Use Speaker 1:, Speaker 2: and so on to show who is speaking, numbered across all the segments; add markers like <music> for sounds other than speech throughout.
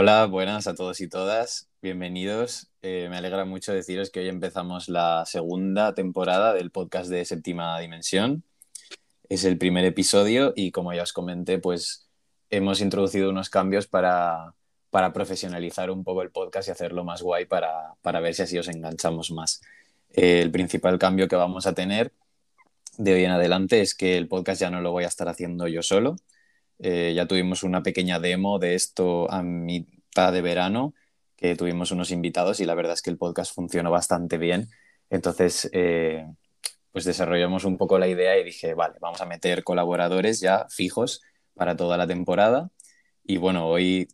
Speaker 1: Hola, buenas a todos y todas, bienvenidos. Eh, me alegra mucho deciros que hoy empezamos la segunda temporada del podcast de Séptima Dimensión. Es el primer episodio y como ya os comenté, pues hemos introducido unos cambios para, para profesionalizar un poco el podcast y hacerlo más guay para, para ver si así os enganchamos más. Eh, el principal cambio que vamos a tener de hoy en adelante es que el podcast ya no lo voy a estar haciendo yo solo, eh, ya tuvimos una pequeña demo de esto a mitad de verano, que tuvimos unos invitados y la verdad es que el podcast funcionó bastante bien. Entonces, eh, pues desarrollamos un poco la idea y dije, vale, vamos a meter colaboradores ya fijos para toda la temporada. Y bueno, hoy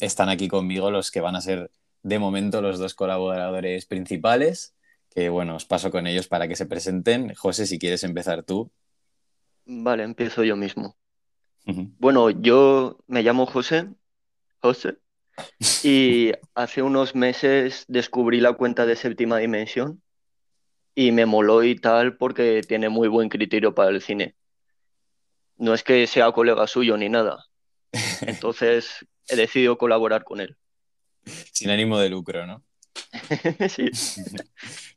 Speaker 1: están aquí conmigo los que van a ser de momento los dos colaboradores principales, que bueno, os paso con ellos para que se presenten. José, si quieres empezar tú.
Speaker 2: Vale, empiezo yo mismo. Bueno, yo me llamo José, José, <laughs> y hace unos meses descubrí la cuenta de Séptima Dimensión y me moló y tal porque tiene muy buen criterio para el cine. No es que sea colega suyo ni nada. <laughs> Entonces he decidido colaborar con él.
Speaker 1: Sin ánimo de lucro, ¿no? <laughs>
Speaker 2: sí.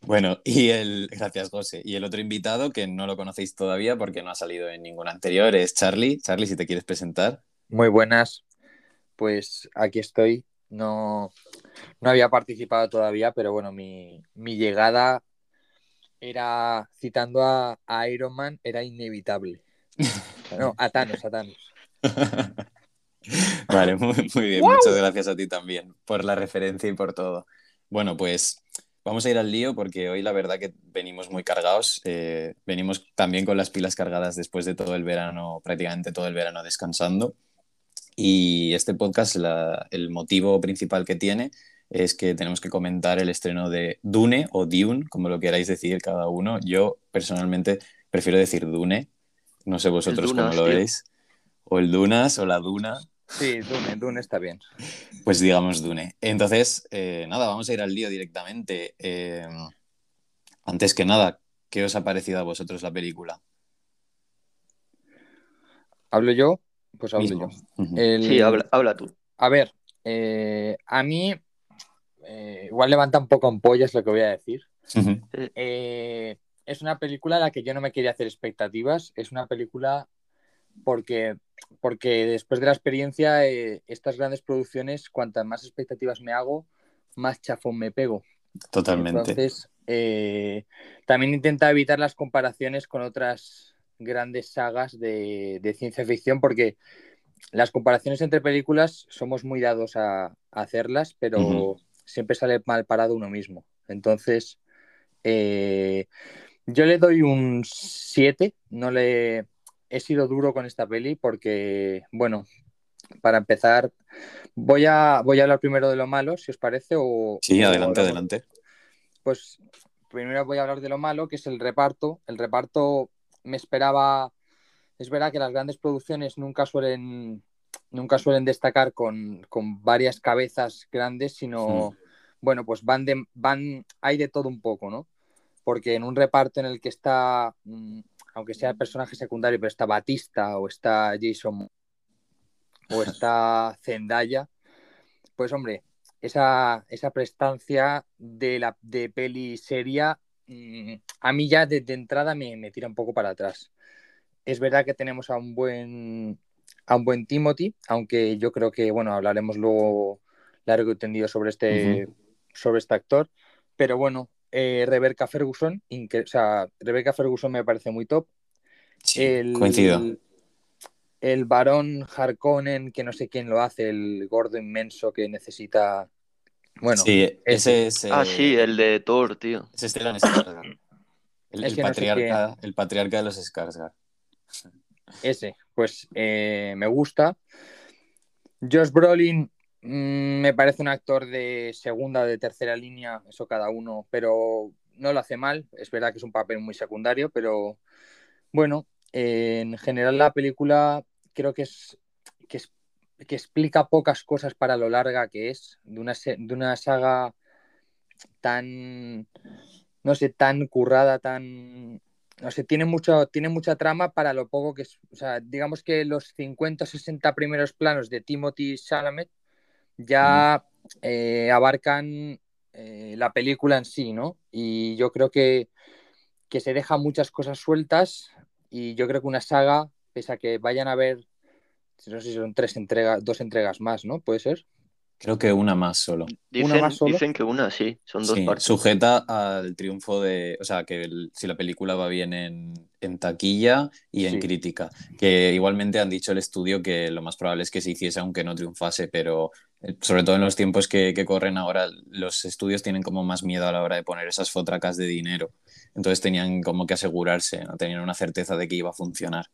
Speaker 1: Bueno, y el, gracias José. Y el otro invitado, que no lo conocéis todavía porque no ha salido en ningún anterior, es Charlie. Charlie, si te quieres presentar.
Speaker 3: Muy buenas. Pues aquí estoy. No, no había participado todavía, pero bueno, mi, llegada era, citando a, Iron Man, era inevitable. <laughs> No, a Thanos, a Thanos. <laughs>
Speaker 1: Vale, muy, bien. Muchas gracias a ti también por la referencia y por todo. Bueno, pues vamos a ir al lío porque hoy la verdad que venimos muy cargados. Eh, venimos también con las pilas cargadas después de todo el verano, prácticamente todo el verano descansando. Y este podcast, el motivo principal que tiene es que tenemos que comentar el estreno de Dune o Dune, como lo queráis decir cada uno. Yo personalmente prefiero decir Dune, no sé vosotros cómo lo veis. O el Dunas o la Duna.
Speaker 3: Sí, Dune, Dune está bien.
Speaker 1: Pues digamos Dune. Entonces, eh, nada, vamos a ir al lío directamente. Eh, antes que nada, ¿qué os ha parecido a vosotros la película?
Speaker 3: ¿Hablo yo? Pues hablo yo.
Speaker 2: Sí, habla, tú.
Speaker 3: A ver, eh, a mí igual levanta un poco ampollas lo que voy a decir. es una película a la que yo no me quería hacer expectativas. Es una película porque porque después de la experiencia, eh, estas grandes producciones, cuantas más expectativas me hago, más chafón me pego.
Speaker 1: Totalmente.
Speaker 3: Entonces, eh, también intenta evitar las comparaciones con otras grandes sagas de, ciencia ficción, porque las comparaciones entre películas somos muy dados a, hacerlas, pero siempre sale mal parado uno mismo. Entonces, eh, yo le doy un 7, no le, he sido duro con esta peli porque, bueno, para empezar, voy a, voy a hablar primero de lo malo, si os parece. O,
Speaker 1: sí, adelante, adelante.
Speaker 3: Pues primero voy a hablar de lo malo, que es el reparto. El reparto me esperaba. Es verdad que las grandes producciones nunca suelen, nunca suelen destacar con, varias cabezas grandes, sino, bueno, pues van de, van, hay de todo un poco, ¿no? Porque en un reparto en el que está mm, aunque sea el personaje secundario, pero está Batista o está Jason o <laughs> está Zendaya, pues hombre, esa, esa prestancia de la de peli seria mm, a mí ya desde entrada me, me, tira un poco para atrás. Es verdad que tenemos a un buen a un buen Timothy, aunque yo creo que bueno, hablaremos luego largo y tendido sobre este, sobre este actor, pero bueno, eh, Rebecca Ferguson, o sea, Rebecca Ferguson me parece muy top.
Speaker 1: el, coincido.
Speaker 3: El varón Harkonnen, que no sé quién lo hace, el gordo inmenso que necesita. Bueno,
Speaker 1: sí, ese es.
Speaker 2: Ah, sí, el de Thor, tío.
Speaker 1: Es Stellan Skarsgård. El, patriarca, el patriarca de los Skarsgård.
Speaker 3: Ese, pues eh, me gusta. Josh Brolin me parece un actor de segunda de tercera línea, eso cada uno, pero no lo hace mal. Es verdad que es un papel muy secundario, pero bueno, en general la película creo que es, que que explica pocas cosas para lo larga que es, de una, de una saga tan, no sé, tan currada, tan... No sé, tiene, mucho, tiene mucha trama para lo poco que es. O sea, digamos que los 50 o 60 primeros planos de Timothy Chalamet ya eh, abarcan eh, la película en sí, ¿no? Y yo creo que, que se dejan muchas cosas sueltas y yo creo que una saga, pese a que vayan a ver, no sé si son tres entregas, dos entregas más, ¿no? ¿Puede ser?
Speaker 1: Creo que una más solo.
Speaker 2: Dicen, que una, sí, son dos partes.
Speaker 1: Sujeta al triunfo de. O sea, que si la película va bien en, taquilla y en crítica. Que igualmente han dicho el estudio que lo más probable es que se hiciese aunque no triunfase, pero eh, sobre todo en los tiempos que, corren ahora, los estudios tienen como más miedo a la hora de poner esas fotracas de dinero. Entonces tenían como que asegurarse, ¿no? tenían una certeza de que iba a funcionar.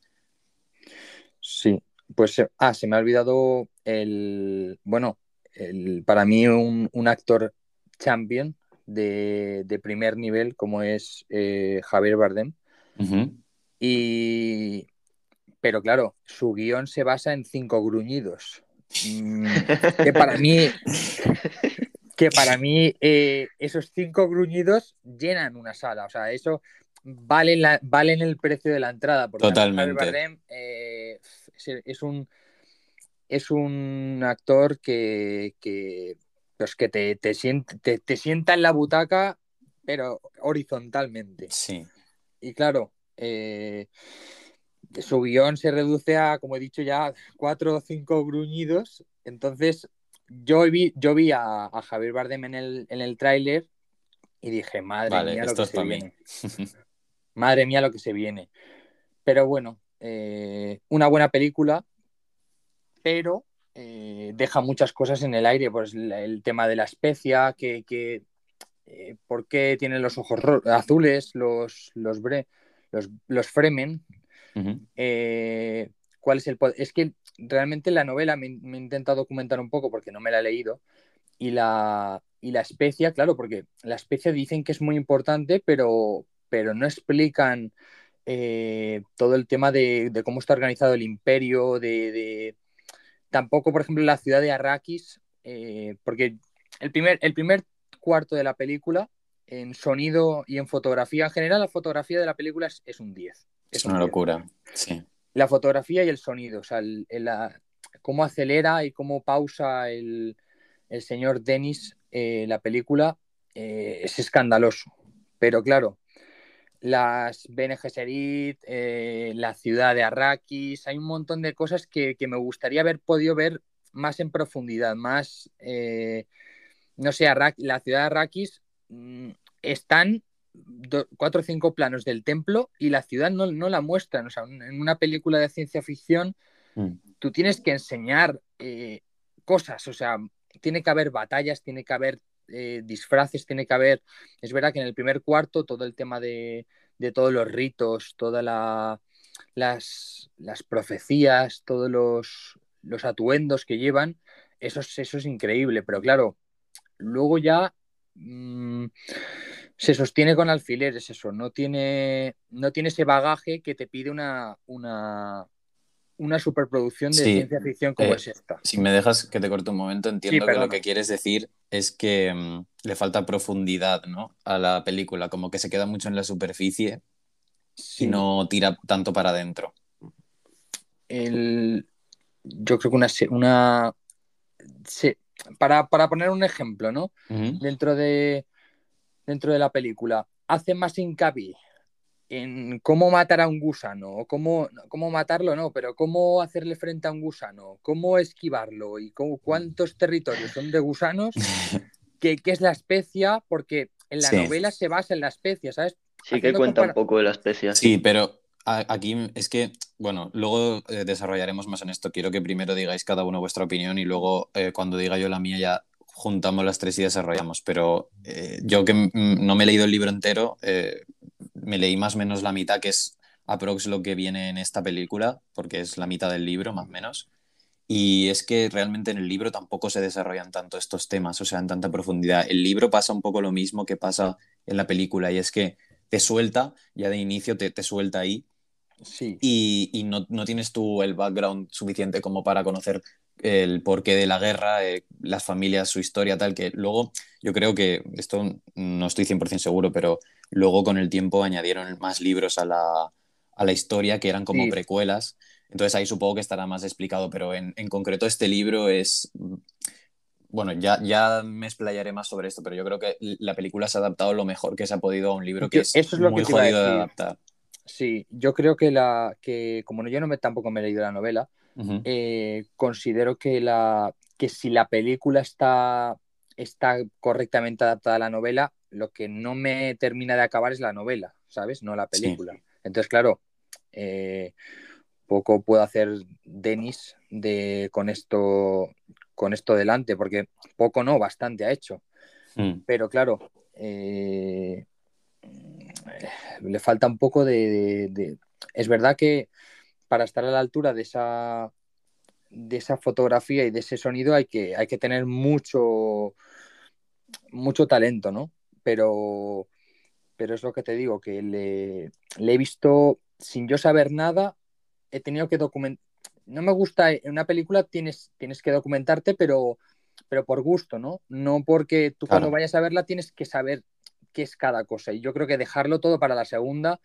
Speaker 3: Sí, pues. Ah, se me ha olvidado el. Bueno, para mí un, actor champion de, primer nivel como es eh, Javier Bardem. Y pero claro, su guion se basa en cinco gruñidos. Mm, que para mí, <laughs> que para mí eh, esos cinco gruñidos llenan una sala. O sea, eso vale la, valen el precio de la entrada.
Speaker 1: Porque Totalmente.
Speaker 3: Javier Bardem eh, es, un es un actor que, pues que te, te, te, sienta en la butaca, pero horizontalmente.
Speaker 1: Sí.
Speaker 3: Y claro, eh, su guion se reduce a, como he dicho ya, cuatro o cinco gruñidos. Entonces, yo vi, yo vi a, Javier Bardem en el, en el tráiler y dije, madre mía lo que se viene. <laughs> madre mía lo que se viene. Pero bueno, eh, una buena película, pero eh, deja muchas cosas en el aire, pues el, tema de la especia, que, eh, por qué tienen los ojos azules, los, los, los, Fremen, eh, cuál es el Es que realmente la novela me, me intenta documentar un poco porque no me la he leído, y la, y la especia, claro, porque la especia dicen que es muy importante, pero, pero no explican todo el tema de, cómo está organizado el imperio, de Tampoco, por ejemplo, la ciudad de Arrakis, eh, porque el primer, el primer cuarto de la película, en sonido y en fotografía, en general la fotografía de la película es, un 10.
Speaker 1: Es, una locura, sí.
Speaker 3: La fotografía y el sonido, o sea, cómo acelera y cómo pausa el, señor Dennis eh, la película eh, es escandaloso. Pero claro, las Bene Gesserit, eh, la ciudad de Arrakis, hay un montón de cosas que, me gustaría haber podido ver más en profundidad, más, eh, no sé, la ciudad de Arrakis mm, están cuatro o cinco planos del templo y la ciudad no, la muestran, o sea, en una película de ciencia ficción mm. tú tienes que enseñar eh, cosas, o sea, tiene que haber batallas, tiene que haber eh, disfraces tiene que haber. Es verdad que en el primer cuarto todo el tema de, todos los ritos, todas las, las, profecías, todos los, los, atuendos que llevan, eso, eso es increíble, pero claro, luego ya mm, se sostiene con alfileres eso, no tiene, no tiene ese bagaje que te pide una, una, una superproducción de ciencia ficción como eh, es esta.
Speaker 1: Si me dejas que te corte un momento, entiendo que lo que quieres decir es que mm, le falta profundidad ¿no? a la película, como que se queda mucho en la superficie y no tira tanto para adentro.
Speaker 3: Yo creo que una... una... Para, poner un ejemplo, ¿no? dentro, de, dentro de la película, hace más hincapié en cómo matar a un gusano, o cómo, cómo matarlo, no, pero cómo hacerle frente a un gusano, cómo esquivarlo y cómo, cuántos territorios son de gusanos, <laughs> qué, es la especia, porque en la novela se basa en la especia, ¿sabes?
Speaker 2: Sí, que cuenta un poco de la especia.
Speaker 1: Sí, pero aquí es que, bueno, luego eh, desarrollaremos más en esto. Quiero que primero digáis cada uno vuestra opinión y luego eh, cuando diga yo la mía ya juntamos las tres y desarrollamos. Pero eh, yo que no me he leído el libro entero, me leí más o menos la mitad, que es aprox lo que viene en esta película, porque es la mitad del libro, más o menos. Y es que realmente en el libro tampoco se desarrollan tanto estos temas, o sea, en tanta profundidad. El libro pasa un poco lo mismo que pasa en la película, y es que te suelta, ya de inicio te, te suelta ahí,
Speaker 3: sí.
Speaker 1: y, y no, no, tienes tú el background suficiente como para conocer el porqué de la guerra, eh, las familias, su historia, tal, que luego yo creo que, esto no estoy 100% seguro, pero luego con el tiempo añadieron más libros a la, a la historia que eran como precuelas, entonces ahí supongo que estará más explicado, pero en, en concreto este libro es bueno, ya, ya me explayaré más sobre esto, pero yo creo que la película se ha adaptado lo mejor que se ha podido a un libro que es, Eso es lo muy jodido de adaptar.
Speaker 3: Sí, yo creo que la que como yo no me tampoco me he leído la novela, eh, considero que la que si la película está está correctamente adaptada a la novela, lo que no me termina de acabar es la novela, ¿sabes? No la película. Entonces, claro, eh, poco puedo hacer Denis de con esto con esto delante, porque poco no, bastante ha hecho. Hmm. Pero claro, eh, le falta un poco de, Es verdad que para estar a la altura de esa, de esa fotografía y de ese sonido hay que, hay que tener mucho, mucho talento, ¿no? Pero, pero es lo que te digo, que le, le he visto sin yo saber nada, he tenido que documentar no me gusta, en una película tienes, tienes que documentarte, pero, pero por gusto, ¿no? No porque tú cuando vayas a verla tienes que saber qué es cada cosa. Y yo creo que dejarlo todo para la segunda,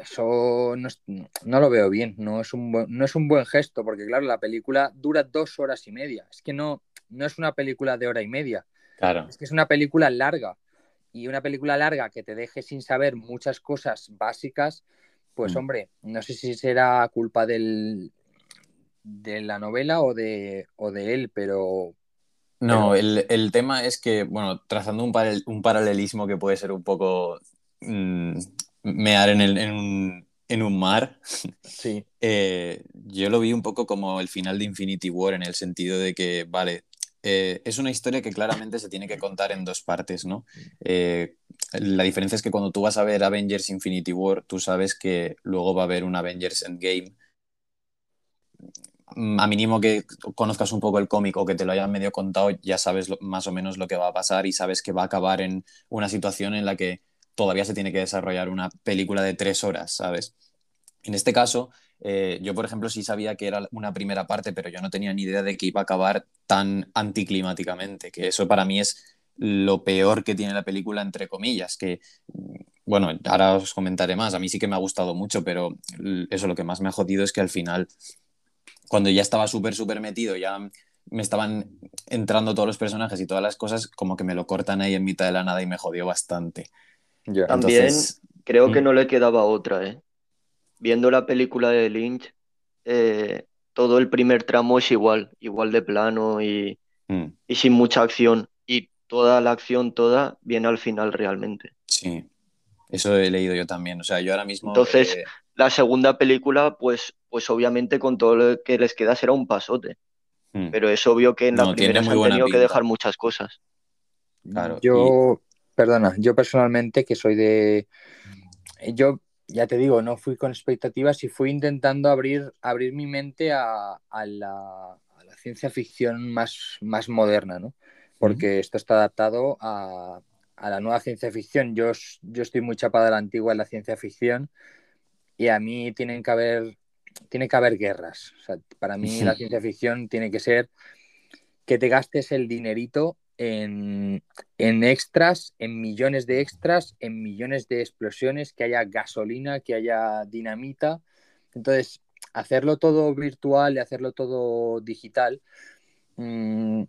Speaker 3: eso no, lo veo bien, no es, un buen, no es un buen gesto, porque claro, la película dura dos horas y media. Es que no, no es una película de hora y media.
Speaker 1: Claro.
Speaker 3: Es que es una película larga. Y una película larga que te deje sin saber muchas cosas básicas, pues mm. hombre, no sé si será culpa del, de la novela o de, de él, pero...
Speaker 1: No, El, tema es que, bueno, trazando un, un, paralelismo que puede ser un poco mm, mear en, el, en, un, mar,
Speaker 3: sí. <laughs>
Speaker 1: Eh, yo lo vi un poco como el final de Infinity War en el sentido de que, vale, eh, es una historia que claramente se tiene que contar en dos partes, ¿no? Eh, la diferencia es que cuando tú vas a ver Avengers Infinity War, tú sabes que luego va a haber un Avengers Endgame a mínimo que conozcas un poco el cómic o que te lo hayan medio contado, ya sabes más o menos lo que va a pasar y sabes que va a acabar en una situación en la que todavía se tiene que desarrollar una película de tres horas, ¿sabes? En este caso, eh, yo, por ejemplo, sí sabía que era una primera parte, pero yo no tenía ni idea de que iba a acabar tan anticlimáticamente, que eso para mí es lo peor que tiene la película, entre comillas, que, bueno, ahora os comentaré más, a mí sí que me ha gustado mucho, pero eso lo que más me ha jodido es que al final cuando ya estaba súper, súper metido, ya me estaban entrando todos los personajes y todas las cosas, como que me lo cortan ahí en mitad de la nada y me jodió bastante.
Speaker 2: También creo que mm. no le quedaba otra, ¿eh? Viendo la película de Lynch, eh, todo el primer tramo es igual, igual de plano y, mm. y sin mucha acción. Y toda la acción, toda, viene al final realmente.
Speaker 1: Sí, eso he leído yo también. O sea, yo ahora mismo.
Speaker 2: Entonces, eh, la segunda película, pues, pues obviamente con todo lo que les queda será un pasote. Hmm. Pero es obvio que en la primera se han tenido que dejar muchas cosas.
Speaker 3: Claro. Yo, perdona, yo personalmente que soy de. Yo, ya te digo, no fui con expectativas y fui intentando abrir, abrir mi mente a, la, ciencia ficción más, más moderna, ¿no? Porque esto está adaptado a, la nueva ciencia ficción. Yo, yo estoy muy chapada de la antigua en la ciencia ficción y a mí tienen que haber, tiene que haber guerras. para mí la ciencia ficción tiene que ser que te gastes el dinerito en, extras, en millones de extras, en millones de explosiones, que haya gasolina, que haya dinamita. Entonces, hacerlo todo virtual y hacerlo todo digital mm,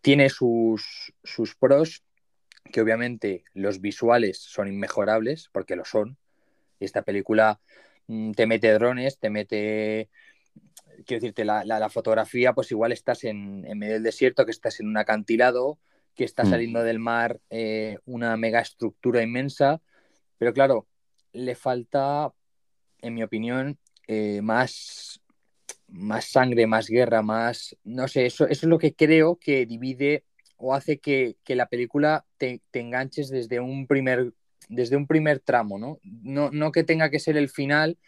Speaker 3: tiene sus, sus pros, que obviamente los visuales son inmejorables, porque lo son. Esta película Mm, te mete drones, te mete, quiero decirte, la, fotografía, pues igual estás en, medio del desierto, que estás en un acantilado, que está mm. saliendo del mar eh, una mega estructura inmensa, pero claro, le falta, en mi opinión, eh, más, más sangre, más guerra, más, no sé, eso, eso es lo que creo que divide o hace que, la película te, te, enganches desde un primer desde un primer tramo, ¿no? No, que tenga que ser el final,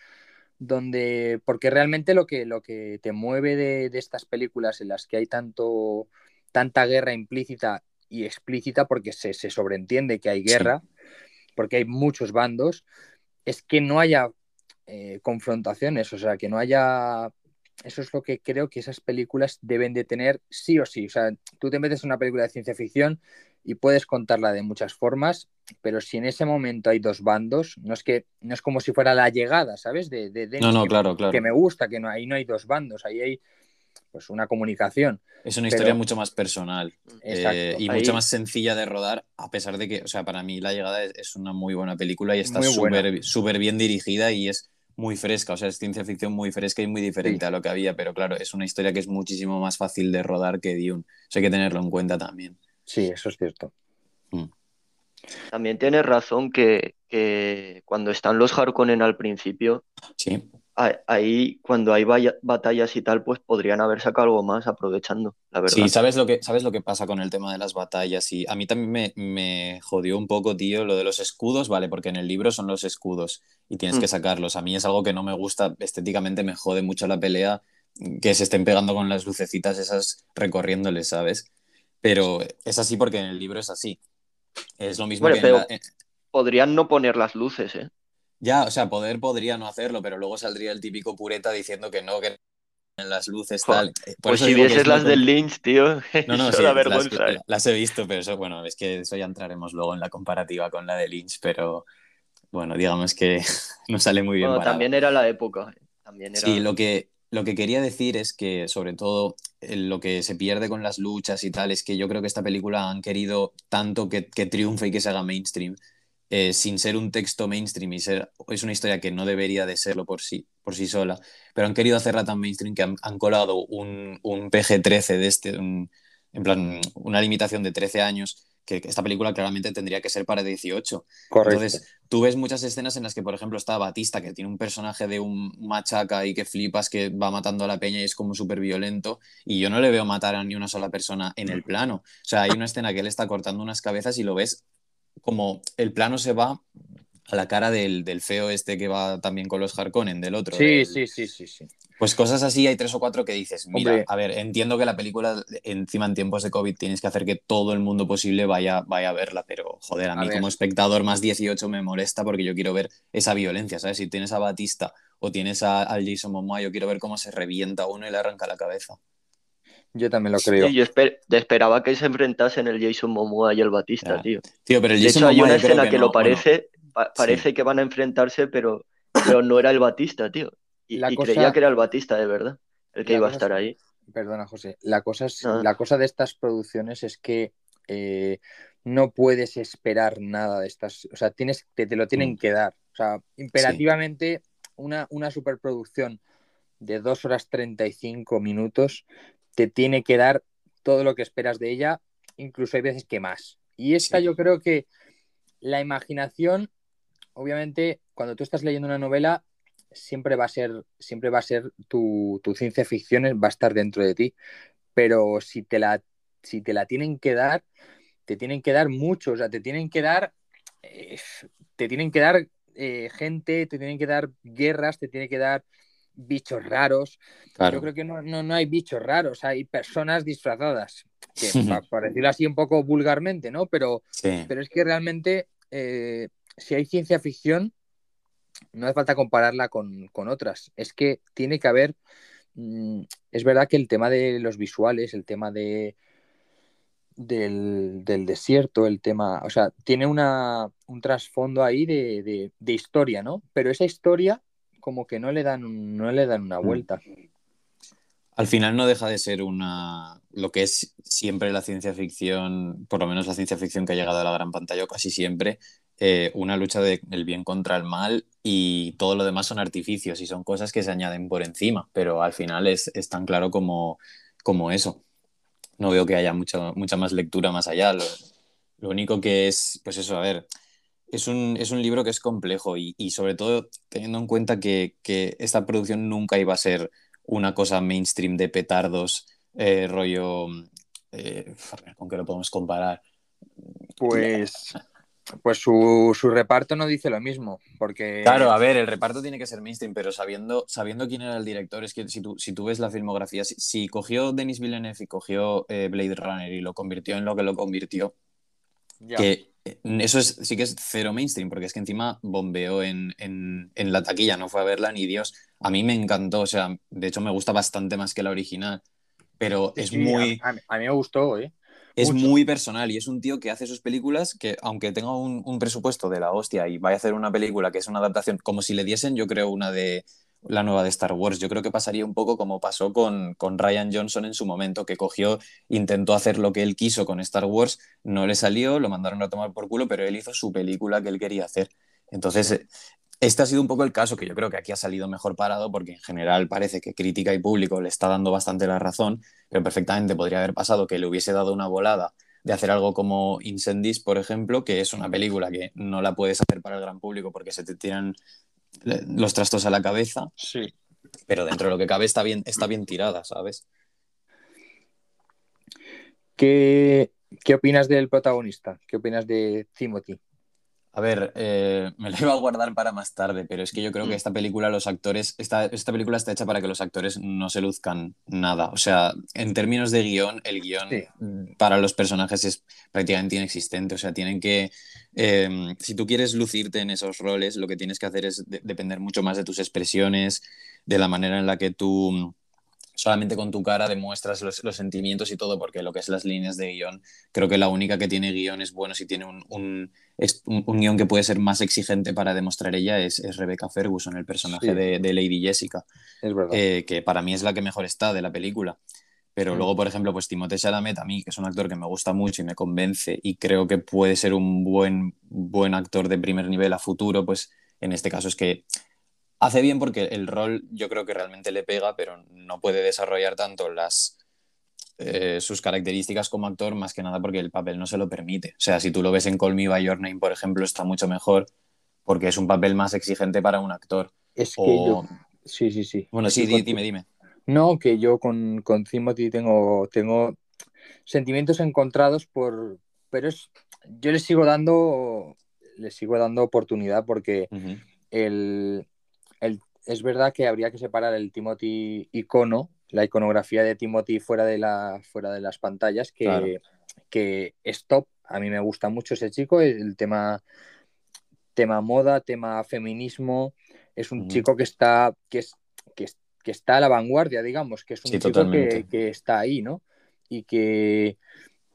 Speaker 3: donde. Porque realmente lo que, lo que te mueve de, estas películas en las que hay tanto, tanta guerra implícita y explícita, porque se, sobreentiende que hay guerra, porque hay muchos bandos, es que no haya eh, confrontaciones, o sea, que no haya eso es lo que creo que esas películas deben de tener sí o sí. O sea, tú te metes en una película de ciencia ficción y puedes contarla de muchas formas, pero si en ese momento hay dos bandos, no es que no es como si fuera la llegada, ¿sabes? De,
Speaker 1: no, no, claro, claro.
Speaker 3: Que me gusta, que no, ahí no hay dos bandos, ahí hay pues una comunicación.
Speaker 1: Es una historia mucho más personal eh, y mucho más sencilla de rodar, a pesar de que, o sea, para mí La Llegada es, una muy buena película y está súper bien dirigida y es muy fresca, o sea, es ciencia ficción muy fresca y muy diferente a lo que había, pero claro, es una historia que es muchísimo más fácil de rodar que Dune. Eso hay que tenerlo en cuenta también.
Speaker 3: Sí, eso es cierto. Mm.
Speaker 2: También tienes razón que, cuando están los Harkonnen al principio,
Speaker 1: sí
Speaker 2: ahí cuando hay batallas y tal, pues podrían haber sacado algo más aprovechando, la verdad.
Speaker 1: Sí, ¿sabes lo que, sabes lo que pasa con el tema de las batallas? Y a mí también me, jodió un poco, tío, lo de los escudos, ¿vale? Porque en el libro son los escudos y tienes que mm. sacarlos. A mí es algo que no me gusta, estéticamente me jode mucho la pelea, que se estén pegando con las lucecitas esas recorriéndoles, ¿sabes? Pero es así porque en el libro es así. Es lo mismo que...
Speaker 2: Pero Podrían no poner las luces, ¿eh?
Speaker 1: Ya, o sea, poder podría no hacerlo, pero luego saldría el típico pureta diciendo que no, que en las luces tal.
Speaker 2: Eh, pues si vieses las del Lynch, tío, <laughs> no, no, sí, vergüenza.
Speaker 1: Las, las, he visto, pero eso, bueno, es que eso ya entraremos luego en la comparativa con la de Lynch, pero bueno, digamos que <laughs> no sale muy bien.
Speaker 2: Bueno, también era la época. También era...
Speaker 1: Sí, lo que, lo que quería decir es que, sobre todo, lo que se pierde con las luchas y tal, es que yo creo que esta película han querido tanto que, que triunfe y que se haga mainstream eh, sin ser un texto mainstream y ser, es una historia que no debería de serlo por sí, por sí sola, pero han querido hacerla tan mainstream que han, colado un, un PG-13 de este, en plan, una limitación de 13 años, que esta película claramente tendría que ser para 18.
Speaker 3: Correcto.
Speaker 1: Entonces, tú ves muchas escenas en las que, por ejemplo, está Batista, que tiene un personaje de un machaca y que flipas, que va matando a la peña y es como súper violento, y yo no le veo matar a ni una sola persona en el plano. O sea, hay una escena que él está cortando unas cabezas y lo ves como el plano se va a la cara del, feo este que va también con los Harkonnen, del otro.
Speaker 3: Sí, sí, sí, sí, sí.
Speaker 1: Pues cosas así, hay tres o cuatro que dices, mira, a ver, entiendo que la película encima en tiempos de COVID tienes que hacer que todo el mundo posible vaya, vaya a verla, pero joder, a, mí como espectador más 18 me molesta porque yo quiero ver esa violencia, ¿sabes? Si tienes a Batista o tienes a, al Jason Momoa, yo quiero ver cómo se revienta uno y le arranca la cabeza.
Speaker 3: Yo también lo creo.
Speaker 2: yo esperaba que se enfrentasen el Jason Momoa y el Batista, tío.
Speaker 1: Tío, pero el
Speaker 2: Jason de hecho, hay una escena que, lo parece, parece que van a enfrentarse, pero, pero no era el Batista, tío. Y, creía que era el Batista, de verdad, el que iba a estar ahí.
Speaker 3: Perdona, José. La cosa, es, ah. la cosa de estas producciones es que eh, no puedes esperar nada de estas. O sea, tienes, te, te lo tienen mm. que dar. O sea, imperativamente, una, una superproducción de 2 horas 35 minutos te tiene que dar todo lo que esperas de ella, incluso hay veces que más. Y esta yo creo que la imaginación, obviamente, cuando tú estás leyendo una novela, siempre va a ser, siempre va a ser tu, ciencia ficción, va a estar dentro de ti. Pero si te la, si te la tienen que dar, te tienen que dar mucho, o sea, te tienen que dar, eh, te tienen que dar eh, gente, te tienen que dar guerras, te tienen que dar bichos raros. Yo creo que no, no, hay bichos raros, hay personas disfrazadas, que, para decirlo así un poco vulgarmente, ¿no? Pero, pero es que realmente, eh, si hay ciencia ficción, no hace falta compararla con, otras. Es que tiene que haber. Mm, es verdad que el tema de los visuales, el tema de. Del, desierto, el tema, o sea, tiene una, un trasfondo ahí de, de historia, ¿no? Pero esa historia como que no le dan, no le dan una mm. vuelta.
Speaker 1: Al final no deja de ser una lo que es siempre la ciencia ficción, por lo menos la ciencia ficción que ha llegado a la gran pantalla casi siempre, eh, una lucha del bien contra el mal y todo lo demás son artificios y son cosas que se añaden por encima, pero al final es, tan claro como, como eso. No veo que haya mucha, mucha más lectura más allá. Lo, único que es, pues eso, a ver, es un, libro que es complejo y, sobre todo teniendo en cuenta que, esta producción nunca iba a ser una cosa mainstream de petardos, eh, rollo... Eh, ¿Con qué lo podemos comparar?
Speaker 3: Pues, pues su, reparto no dice lo mismo, porque...
Speaker 1: Claro, a ver, el reparto tiene que ser mainstream, pero sabiendo, sabiendo quién era el director, es que si tú, si tú ves la filmografía, si, cogió Denis Villeneuve y cogió eh, Blade Runner y lo convirtió en lo que lo convirtió, que eso es, sí que es cero mainstream, porque es que encima bombeó en, la taquilla, no fue a verla ni Dios. A mí me encantó, o sea, de hecho me gusta bastante más que la original, pero es muy...
Speaker 3: A, mí me gustó, ¿eh?
Speaker 1: Es muy personal y es un tío que hace sus películas que, aunque tenga un, presupuesto de la hostia y vaya a hacer una película que es una adaptación, como si le diesen, yo creo, una de la nueva de Star Wars. Yo creo que pasaría un poco como pasó con, con Ryan Johnson en su momento, que cogió, intentó hacer lo que él quiso con Star Wars, no le salió, lo mandaron a tomar por culo, pero él hizo su película que él quería hacer. Entonces, este ha sido un poco el caso que yo creo que aquí ha salido mejor parado porque en general parece que crítica y público le está dando bastante la razón, pero perfectamente podría haber pasado que le hubiese dado una volada de hacer algo como Incendies, por ejemplo, que es una película que no la puedes hacer para el gran público porque se te tiran los trastos a la cabeza.
Speaker 3: Sí.
Speaker 1: Pero dentro de lo que cabe está bien, está bien tirada, ¿sabes?
Speaker 3: ¿Qué, ¿Qué opinas del protagonista? ¿Qué opinas de Timothy?
Speaker 1: A ver, eh, <laughs> me lo iba a guardar para más tarde, pero es que yo creo que mm. esta película, los actores, esta, esta película está hecha para que los actores no se luzcan nada. O sea, en términos de guion, el guion para los personajes es prácticamente inexistente. O sea, tienen que, em, si tú quieres lucirte en esos roles, lo que tienes que hacer es depender mucho más de tus expresiones, de la manera en la que tú solamente con tu cara demuestras los, sentimientos y todo, porque lo que es las líneas de guion, creo que la única que tiene guion es bueno si tiene un, un, un, guion que puede ser más exigente para demostrar ella es, es Rebecca Ferguson, el personaje de, Lady Jessica,
Speaker 3: es verdad.
Speaker 1: Eh, que para mí es la que mejor está de la película. Pero mm. luego, por ejemplo, pues Timothée Chalamet, a mí, que es un actor que me gusta mucho y me convence y creo que puede ser un buen, buen actor de primer nivel a futuro, pues en este caso es que hace bien porque el rol yo creo que realmente le pega, pero no puede desarrollar tanto las, eh, sus características como actor, más que nada porque el papel no se lo permite. O sea, si tú lo ves en Call Me By Your Name, por ejemplo, está mucho mejor porque es un papel más exigente para un actor.
Speaker 3: Es que yo... Sí, sí, sí.
Speaker 1: Bueno, sí, dime, dime.
Speaker 3: No, que yo con, con Timothy tengo, tengo sentimientos encontrados por... Pero es... yo le sigo dando... Le sigo dando oportunidad porque el, es verdad que habría que separar el Timothy icono, la iconografía de Timothy fuera de, la, fuera de las pantallas, que, que Stop, a mí me gusta mucho ese chico, el tema, tema moda, tema feminismo, es un chico que está, que, es, que, está a la vanguardia, digamos, que es un chico que, está ahí, ¿no? Y que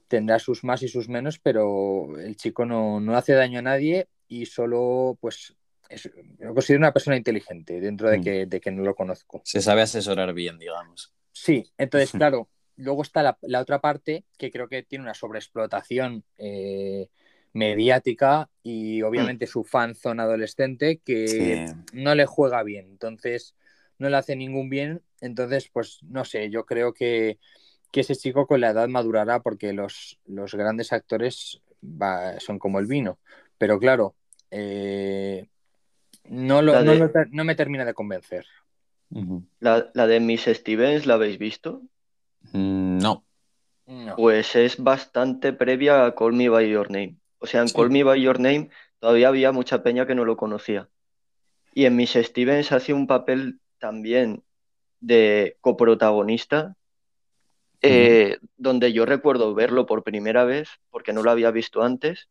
Speaker 3: tendrá sus más y sus menos, pero el chico no, no hace daño a nadie y solo pues es, lo considero una persona inteligente dentro de mm. que, de que no lo conozco.
Speaker 1: Se sabe asesorar bien, digamos.
Speaker 3: Sí, entonces, claro, luego está la, otra parte que creo que tiene una sobreexplotación eh, mediática y obviamente mm. su fan zona adolescente que no le juega bien. Entonces, no le hace ningún bien. Entonces, pues no sé, yo creo que, ese chico con la edad madurará porque los, los grandes actores son como el vino. Pero claro, eh, no, no, me termina de convencer.
Speaker 2: la, de Miss Stevens, ¿la habéis visto?
Speaker 1: Mm, no.
Speaker 2: Pues es bastante previa a Call Me By Your Name. O sea, en Call Me By Your Name todavía había mucha peña que no lo conocía. Y en Miss Stevens hace un papel también de coprotagonista, eh, donde yo recuerdo verlo por primera vez, porque no lo había visto antes.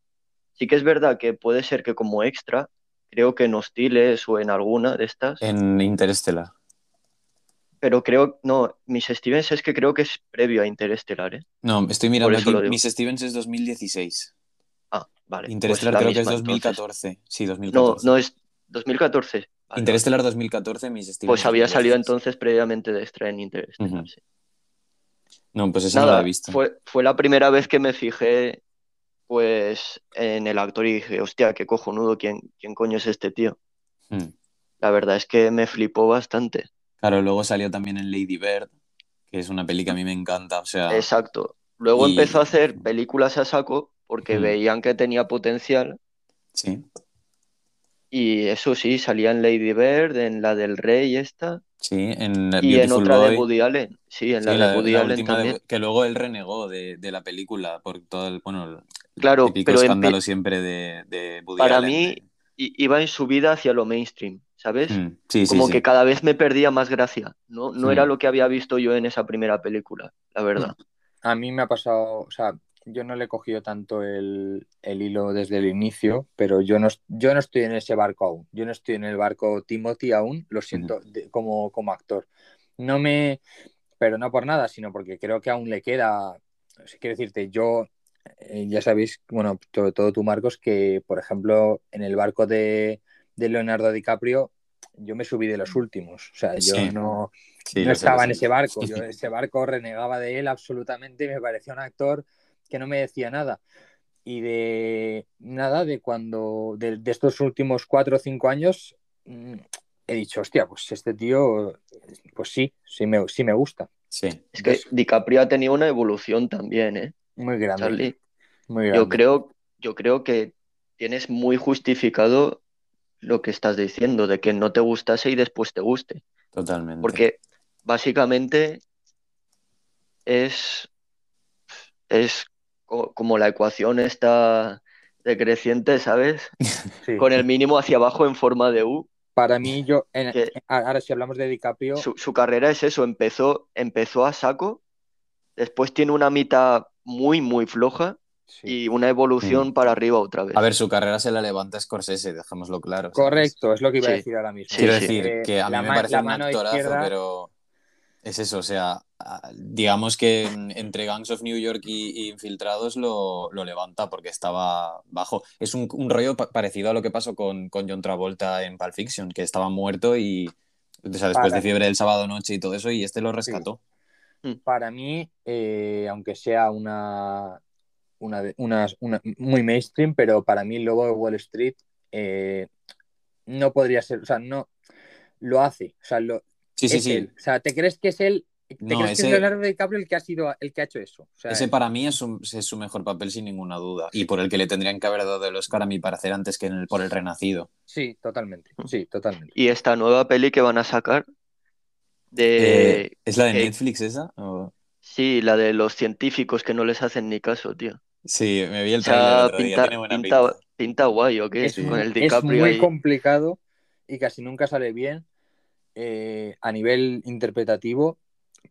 Speaker 2: Sí que es verdad que puede ser que como extra creo que en Hostiles o en alguna de estas.
Speaker 1: En Interestelar.
Speaker 2: Pero creo, no, Miss Stevens es que creo que es previo a Interestelar, ¿eh?
Speaker 1: No, estoy mirando aquí, Miss Stevens es 2016.
Speaker 2: Ah, vale. Pues
Speaker 1: Interestelar creo que es 2014. Sí, 2014.
Speaker 2: No, no es 2014.
Speaker 1: Interestelar 2014, Miss Stevens.
Speaker 2: Pues había salido entonces previamente de extra en Interestelar, sí.
Speaker 1: No, pues eso no lo he visto.
Speaker 2: Fue, fue la primera vez que me fijé pues en el actor y dije, hostia, qué cojonudo, ¿quién, quién coño es este tío? Hmm. La verdad es que me flipó bastante.
Speaker 1: Claro, luego salió también en Lady Bird, que es una peli que a mí me encanta, o sea...
Speaker 2: Exacto. Luego empezó a hacer películas a saco porque hmm. veían que tenía potencial.
Speaker 1: Sí.
Speaker 2: Y eso sí, salía en Lady Bird, en la del Rey esta.
Speaker 1: Sí, en
Speaker 2: Y en otra de Woody Allen. Sí, en la, de Woody Allen también.
Speaker 1: que luego él renegó de, de, la película por todo el, bueno,
Speaker 2: Claro,
Speaker 1: típico pero escándalo siempre de, de
Speaker 2: Para mí iba en su vida hacia lo mainstream, ¿sabes?
Speaker 1: Mm,
Speaker 2: Como que cada vez me perdía más gracia. No, no era mm. lo que había visto yo en esa primera película, la verdad.
Speaker 3: A mí me ha pasado, o sea, yo no le he cogido tanto el, hilo desde el inicio, pero yo no, yo no estoy en ese barco aún. Yo no estoy en el barco Timothy aún, lo siento, como, como actor. No me, pero no por nada, sino porque creo que aún le queda, quiero decirte, yo eh, ya sabéis, bueno, todo, todo tú, Marcos, que por ejemplo en el barco de, Leonardo DiCaprio yo me subí de los últimos. O sea, yo no, no estaba en ese barco. Yo ese barco renegaba de él absolutamente y me parecía un actor que no me decía nada. Y de nada, de cuando, de, estos últimos cuatro o cinco años, mm, he dicho, hostia, pues este tío, pues sí, sí me, sí me gusta.
Speaker 1: Sí.
Speaker 2: Es que DiCaprio ha tenido una evolución también, ¿eh?
Speaker 3: Muy grande.
Speaker 2: Charlie. Muy grande. Yo creo, yo creo que tienes muy justificado lo que estás diciendo, de que no te gustase y después te guste.
Speaker 1: Totalmente.
Speaker 2: Porque básicamente es, es como la ecuación está decreciente, ¿sabes? <laughs> Con el mínimo hacia abajo en forma de U.
Speaker 3: Para mí, yo, ahora si hablamos de DiCaprio...
Speaker 2: Su, carrera es eso, empezó, empezó a saco, después tiene una mitad muy, muy floja y una evolución mm. para arriba otra vez.
Speaker 1: A ver, su carrera se la levanta Scorsese, dejémoslo claro.
Speaker 3: Correcto, es lo que iba a decir ahora mismo.
Speaker 1: Quiero decir que a mí me parece un actorazo, pero es eso, o sea, digamos que entre Gangs of New York y, Infiltrados lo, levanta porque estaba bajo. Es un, rollo parecido a lo que pasó con, John Travolta en Pulp Fiction, que estaba muerto y, o sea, después de Fiebre del Sábado Noche y todo eso, y este lo rescató.
Speaker 3: Mm. Para mí, eh, aunque sea una, una, una, muy mainstream, pero para mí el Lobo de Wall Street eh, no podría ser, o sea, no lo hace, o sea, lo,
Speaker 1: Sí, sí, sí.
Speaker 3: O sea, ¿te crees que es él? ¿Te crees que es Leonardo DiCaprio el que ha sido el que ha hecho eso?
Speaker 1: ese para mí es, su mejor papel sin ninguna duda. Y por el que le tendrían que haber dado el Oscar a mi parecer antes que por el Renacido.
Speaker 3: Sí, totalmente. Sí, totalmente.
Speaker 2: ¿Y esta nueva peli que van a sacar? De...
Speaker 1: Eh, ¿Es la de Netflix esa?
Speaker 2: Sí, la de los científicos que no les hacen ni caso, tío.
Speaker 1: Sí, me vi el trailer
Speaker 2: pinta, pinta, pinta, guay, ¿o qué?
Speaker 3: Es, Con el DiCaprio es muy complicado y casi nunca sale bien eh, a nivel interpretativo,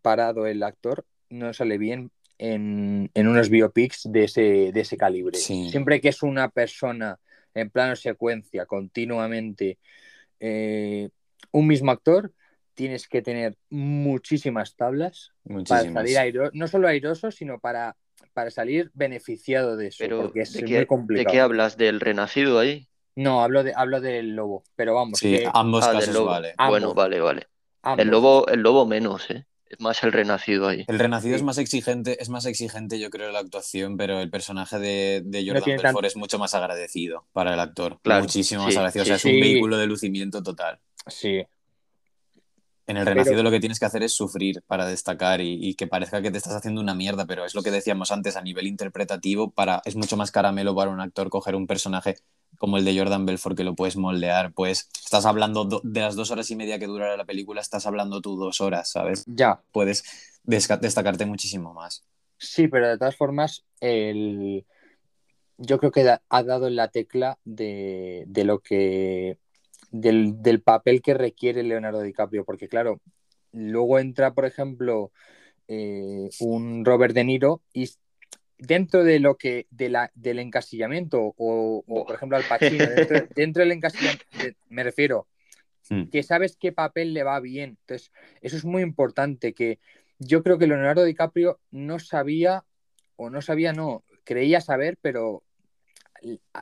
Speaker 3: parado el actor, no sale bien en, unos biopics de ese, de ese calibre. Siempre que es una persona en plano secuencia continuamente eh, un mismo actor, tienes que tener muchísimas tablas para salir airoso, no solo airoso, sino para, para salir beneficiado de eso.
Speaker 2: Pero
Speaker 3: porque es
Speaker 2: ¿de, qué, ¿de qué hablas? ¿Del renacido ahí?
Speaker 3: No, hablo, de, hablo del lobo, pero vamos.
Speaker 1: Sí, ambos ah, casos vale.
Speaker 2: Bueno, vale, vale. El lobo, el lobo menos, ¿eh? Es más el renacido ahí.
Speaker 1: El renacido es más exigente, es más exigente, yo creo, la actuación, pero el personaje de, Jordan Belfort es mucho más agradecido para el actor. Muchísimo más agradecido. o sea, es un vehículo de lucimiento total.
Speaker 3: Sí,
Speaker 1: en el renacido lo que tienes que hacer es sufrir para destacar y, que parezca que te estás haciendo una mierda, pero es lo que decíamos antes a nivel interpretativo, para, es mucho más caramelo para un actor coger un personaje como el de Jordan Belfort que lo puedes moldear, pues estás hablando de las dos horas y media que durará la película, estás hablando tú dos horas, ¿sabes?
Speaker 3: Ya.
Speaker 1: Puedes destacarte muchísimo más.
Speaker 3: Sí, pero de todas formas, el... yo creo que ha dado en la tecla de, de lo que del, papel que requiere Leonardo DiCaprio, porque claro, luego entra, por ejemplo, eh, un Robert De Niro y dentro de lo que de la, del encasillamiento o, por ejemplo al Pacino dentro, <laughs> del encasillamiento me refiero hmm. que sabes qué papel le va bien entonces eso es muy importante que yo creo que Leonardo DiCaprio no sabía o no sabía no creía saber pero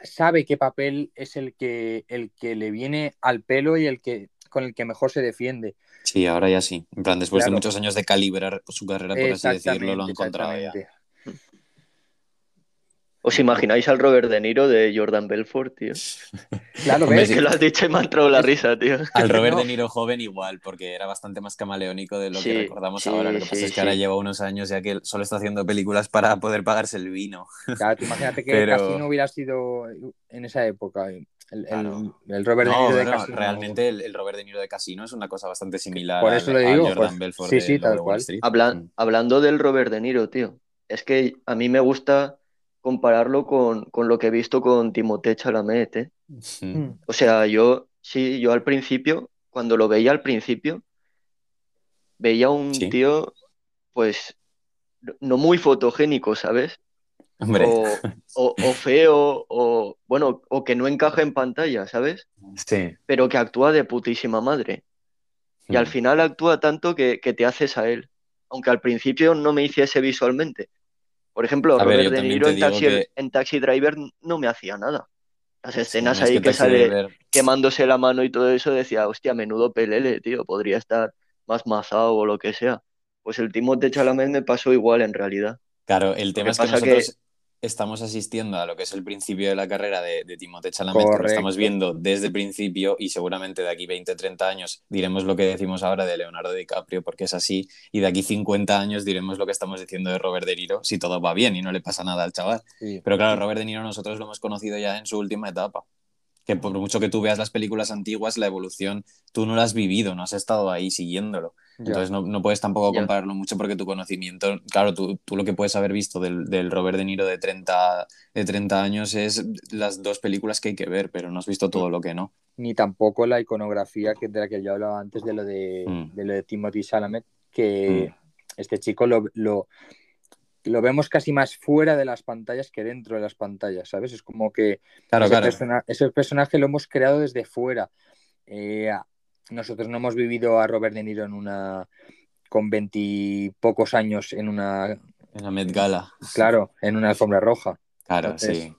Speaker 3: sabe qué papel es el que, el que le viene al pelo y el que con el que mejor se defiende.
Speaker 1: Sí, ahora ya sí. En plan, después de muchos años de calibrar su carrera, por así decirlo, lo ha encontrado ya.
Speaker 2: ¿Os imagináis al Robert De Niro de Jordan Belfort, tío? <laughs>
Speaker 3: Claro, ves
Speaker 2: que lo has dicho y me ha entrado la risa, tío.
Speaker 1: Al Robert De Niro joven igual, porque era bastante más camaleónico de lo que recordamos ahora. Lo que pasa es que ahora lleva unos años ya que solo está haciendo películas para poder pagarse el vino.
Speaker 3: Claro, imagínate que casi no hubiera sido en esa época. El, Robert De Niro de Casino.
Speaker 1: Realmente el, Robert De Niro de Casino es una cosa bastante similar
Speaker 3: Por eso le digo,
Speaker 1: a Jordan Belfort
Speaker 3: sí, sí, tal
Speaker 2: cual. Mm. hablando del Robert De Niro, tío, es que a mí me gusta compararlo con, lo que he visto con Timothée Chalamet. ¿eh?
Speaker 3: Mm.
Speaker 2: O sea, yo sí, yo al principio, cuando lo veía al principio, veía un tío, pues, no muy fotogénico, ¿sabes? O, feo, o bueno, o que no encaja en pantalla, ¿sabes?
Speaker 1: Sí.
Speaker 2: Pero que actúa de putísima madre. Y al mm. final actúa tanto que, que te haces a él. Aunque al principio no me hiciese visualmente. Por ejemplo, Robert De Niro en taxi, Driver no me hacía nada. Las escenas ahí que, sale quemándose la mano y todo eso, decía, hostia, menudo pelele, tío, podría estar más masado o lo que sea. Pues el Timothée Chalamet me pasó igual en realidad.
Speaker 1: Claro, el tema es que nosotros estamos asistiendo a lo que es el principio de la carrera de, de Timothée Chalamet, que lo estamos viendo desde el principio y seguramente de aquí 20, 30 años diremos lo que decimos ahora de Leonardo DiCaprio porque es así y de aquí 50 años diremos lo que estamos diciendo de Robert De Niro si todo va bien y no le pasa nada al chaval. Pero claro, Robert De Niro nosotros lo hemos conocido ya en su última etapa. Que por mucho que tú veas las películas antiguas, la evolución tú no la has vivido, no has estado ahí siguiéndolo. Entonces no, puedes tampoco compararlo mucho porque tu conocimiento, claro, tú, lo que puedes haber visto del, Robert De Niro de 30, de 30 años es las dos películas que hay que ver, pero no has visto todo lo que no.
Speaker 3: Ni tampoco la iconografía que, de la que yo hablaba antes de lo de, mm. lo de Timothy Salamet, que mm. este chico lo, lo, vemos casi más fuera de las pantallas que dentro de las pantallas, ¿sabes? Es como que
Speaker 1: claro,
Speaker 3: ese, personaje lo hemos creado desde fuera. Eh, nosotros no hemos vivido a Robert De Niro en una con veintipocos años en una
Speaker 1: en la Met Gala.
Speaker 3: Claro, en una alfombra roja.
Speaker 1: Claro, sí.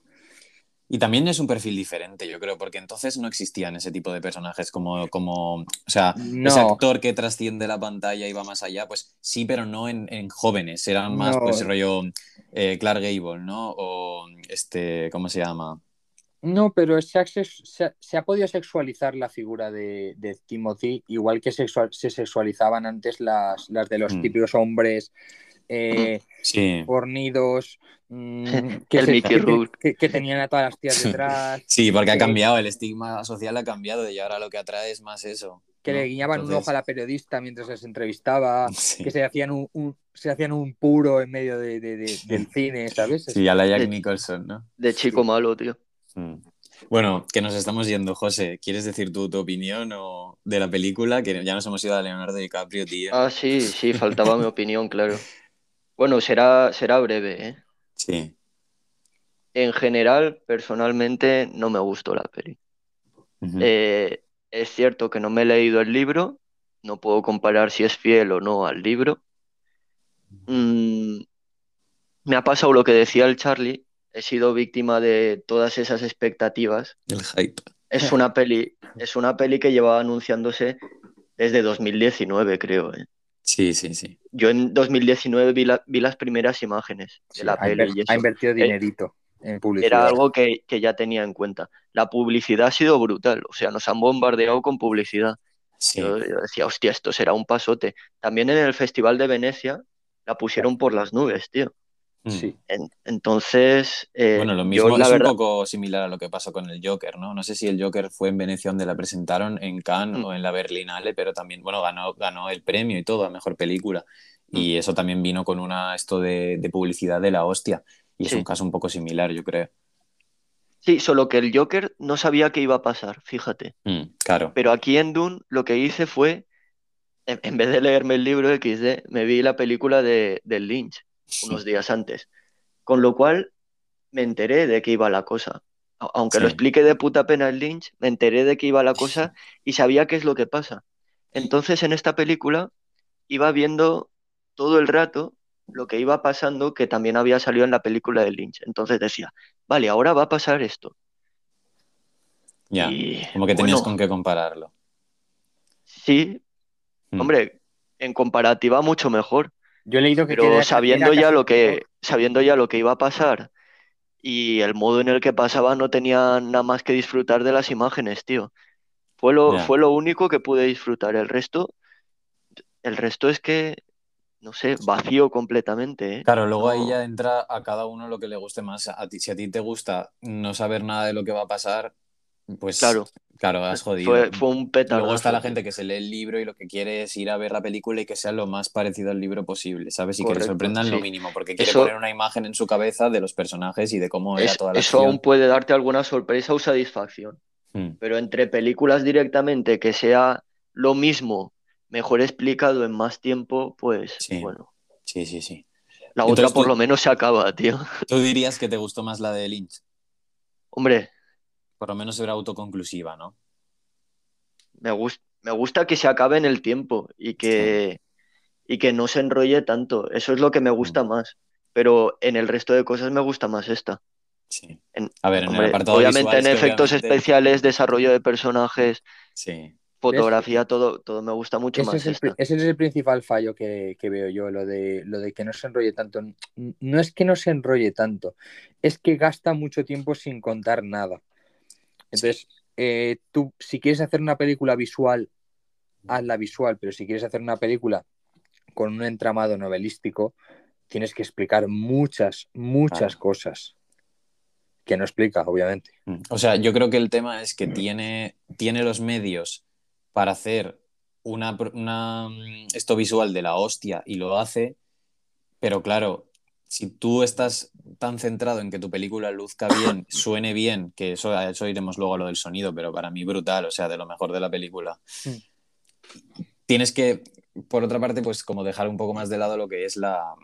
Speaker 1: Y también es un perfil diferente, yo creo, porque entonces no existían ese tipo de personajes como, como o sea, ese actor que trasciende la pantalla y va más allá, pues sí, pero no en, jóvenes, eran más, pues, rollo eh, Clark Gable, ¿no? O este, ¿cómo se llama?
Speaker 3: No, pero se ha, se, ha, podido sexualizar la figura de, Timothy, igual que se sexualizaban antes las, las de los mm. típicos hombres eh, fornidos, mm, <laughs> que, que, tenían a todas las tías detrás.
Speaker 1: Sí, porque ha cambiado, el estigma social ha cambiado y ahora lo que atrae es más eso.
Speaker 3: Que le guiñaban un ojo a la periodista mientras les entrevistaba, <laughs> que se hacían un, se hacían un puro en medio de, del <laughs> cine, ¿sabes?
Speaker 1: Sí, a la Jack Nicholson, ¿no?
Speaker 2: De chico malo, tío.
Speaker 1: Mm. Bueno, que nos estamos yendo, José. ¿Quieres decir tú tu opinión o de la película? Que ya nos hemos ido a Leonardo DiCaprio, tío.
Speaker 2: Ah, sí, sí, faltaba mi opinión, claro. Bueno, será, será breve, ¿eh?
Speaker 1: Sí.
Speaker 2: En general, personalmente, no me gustó la peli. Eh, es cierto que no me he leído el libro, no puedo comparar si es fiel o no al libro. Mm, me ha pasado lo que decía el Charlie, he sido víctima de todas esas expectativas.
Speaker 1: El hype.
Speaker 2: Es una peli, es una peli que llevaba anunciándose desde 2019, creo. ¿eh?
Speaker 1: Sí, sí, sí.
Speaker 2: Yo en 2019 vi, vi las primeras imágenes de la peli.
Speaker 3: Ha invertido eh, dinerito en publicidad.
Speaker 2: Era algo que, ya tenía en cuenta. La publicidad ha sido brutal, o sea, nos han bombardeado con publicidad. Yo, yo, decía, hostia, esto será un pasote. También en el Festival de Venecia la pusieron por las nubes, tío.
Speaker 3: Mm. Sí.
Speaker 2: entonces.
Speaker 1: Eh, bueno, lo mismo es un poco similar a lo que pasó con el Joker, ¿no? No sé si el Joker fue en Venecia donde la presentaron, en Cannes mm. o en la Berlinale, pero también, bueno, ganó, ganó el premio y todo a mejor película. Y mm. eso también vino con una esto de, publicidad de la hostia. Y es un caso un poco similar, yo creo.
Speaker 2: Sí, solo que el Joker no sabía qué iba a pasar, fíjate.
Speaker 1: claro.
Speaker 2: Pero aquí en Dune lo que hice fue, en, vez de leerme el libro XD, me vi la película de, del Lynch unos días antes. Con lo cual me enteré de qué iba la cosa. Aunque lo explique de puta pena el Lynch, me enteré de qué iba la cosa y sabía qué es lo que pasa. Entonces en esta película iba viendo todo el rato lo que iba pasando que también había salido en la película de Lynch. Entonces decía, vale, ahora va a pasar esto.
Speaker 1: Ya, como que tenías con qué compararlo.
Speaker 2: Sí, hmm. hombre, en comparativa mucho mejor.
Speaker 3: Yo he leído
Speaker 2: que Pero sabiendo ya lo que sabiendo ya lo que iba a pasar y el modo en el que pasaba no tenía nada más que disfrutar de las imágenes, tío. Fue lo, fue lo único que pude disfrutar. El resto, el resto es que, no sé, vacío completamente. ¿eh?
Speaker 1: Claro, luego ahí ya entra a cada uno lo que le guste más. A ti, si a ti te gusta no saber nada de lo que va a pasar, pues
Speaker 2: claro,
Speaker 1: claro has jodido.
Speaker 2: Fue, un petardo.
Speaker 1: Luego está la gente que se lee el libro y lo que quiere es ir a ver la película y que sea lo más parecido al libro posible, ¿sabes? Y que le sorprendan lo mínimo, porque quiere poner una imagen en su cabeza de los personajes y de cómo era toda la
Speaker 2: Eso aún puede darte alguna sorpresa o satisfacción. Hmm. Pero entre películas directamente que sea lo mismo, mejor explicado en más tiempo, pues bueno.
Speaker 1: Sí, sí, sí.
Speaker 2: La otra por lo menos se acaba, tío.
Speaker 1: ¿Tú dirías que te gustó más la de Lynch?
Speaker 2: Hombre,
Speaker 1: por lo menos era autoconclusiva, ¿no?
Speaker 2: Me, me gusta que se acabe en el tiempo y que, y que no se enrolle tanto. Eso es lo que me gusta mm. más. Pero en el resto de cosas me gusta más esta.
Speaker 1: Sí. a ver, en el
Speaker 2: apartado Obviamente en efectos especiales, desarrollo de personajes,
Speaker 1: sí.
Speaker 2: fotografía, todo, todo me gusta mucho
Speaker 3: ese
Speaker 2: más.
Speaker 3: Es el, ese es el principal fallo que, veo yo, lo de, lo de que no se enrolle tanto. No es que no se enrolle tanto, es que gasta mucho tiempo sin contar nada. Entonces, eh, tú, si quieres hacer una película visual, hazla visual, pero si quieres hacer una película con un entramado novelístico, tienes que explicar muchas, muchas cosas que no explica, obviamente.
Speaker 1: Mm. O sea, yo creo que el tema es que tiene, tiene los medios para hacer una, mm, esto visual de la hostia y lo hace, pero claro, si tú estás tan centrado en que tu película luzca bien, suene bien, que eso, eso iremos luego a lo del sonido, pero para mí brutal, o sea, de lo mejor de la película. Mm. Tienes que, por otra parte, pues como dejar un poco más de lado lo que es la,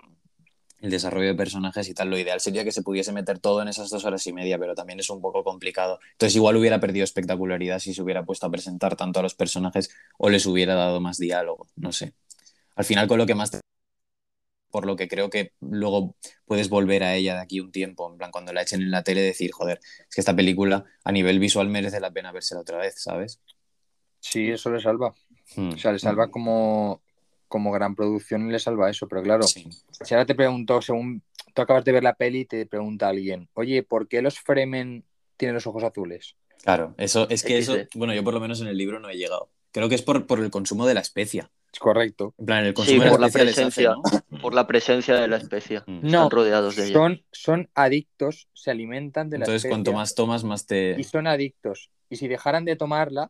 Speaker 1: el desarrollo de personajes y tal. Lo ideal sería que se pudiese meter todo en esas dos horas y media, pero también es un poco complicado. Entonces igual hubiera perdido espectacularidad si se hubiera puesto a presentar tanto a los personajes o les hubiera dado más diálogo, no sé. Al final con lo que más te... por lo que creo que luego puedes volver a ella de aquí un tiempo, en plan cuando la echen en la tele decir, joder, es que esta película a nivel visual merece la pena vérsela otra vez, ¿sabes?
Speaker 3: Sí, eso le salva. Hmm. O sea, le salva como como gran producción le salva eso, pero claro, si ahora te pregunto, según tú acabas de ver la peli y te pregunta alguien, oye, ¿por qué los Fremen tienen los ojos azules?
Speaker 1: Claro, eso es que eso, bueno, yo por lo menos en el libro no he llegado. Creo que es por, por el consumo de la especia.
Speaker 3: Es correcto.
Speaker 1: En plan, el consumo de la,
Speaker 2: presencia, <laughs> por la presencia de la especia. Mm. Están rodeados de
Speaker 3: son, Son adictos, se alimentan de la
Speaker 1: Entonces, cuanto más tomas, más te.
Speaker 3: Y son adictos. Y si dejaran de tomarla,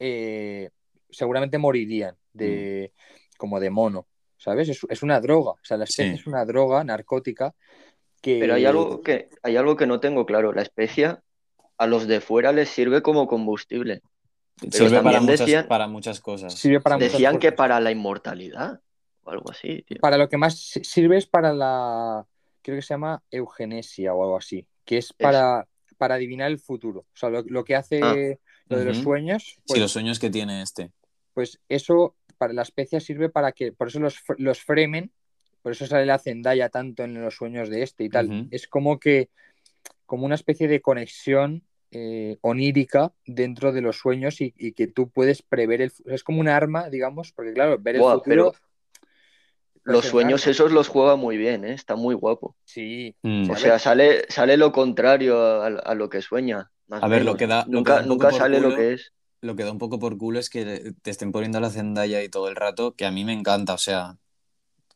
Speaker 3: eh, seguramente morirían de. Mm como de mono, ¿sabes? Es, una droga, o sea, la especie es una droga narcótica que...
Speaker 2: Pero hay algo que, hay algo que no tengo claro, la especia a los de fuera les sirve como combustible.
Speaker 1: Sirve para muchas, para muchas, cosas.
Speaker 2: decían que para la inmortalidad o algo así.
Speaker 3: Para lo que más sirve es para la, creo que se llama eugenesia o algo así, que es para, para adivinar el futuro. O sea, lo, que hace ah. lo de los sueños. sí,
Speaker 1: pues los sueños que tiene este.
Speaker 3: Pues eso para la especie sirve para que, por eso los, los fremen, por eso sale la Zendaya tanto en los sueños de este y tal. Es como que, como una especie de conexión eh, onírica dentro de los sueños y, que tú puedes prever el es como un arma, digamos, porque claro, ver el futuro.
Speaker 2: los sueños esos los juega muy bien, ¿eh? está muy guapo.
Speaker 3: Sí.
Speaker 2: Mm. O sea, sale, sale lo contrario a, lo que sueña.
Speaker 1: a ver, lo que da.
Speaker 2: Nunca, nunca sale lo que es
Speaker 1: lo que da un poco por culo es que te estén poniendo la Zendaya y todo el rato, que a mí me encanta, o sea,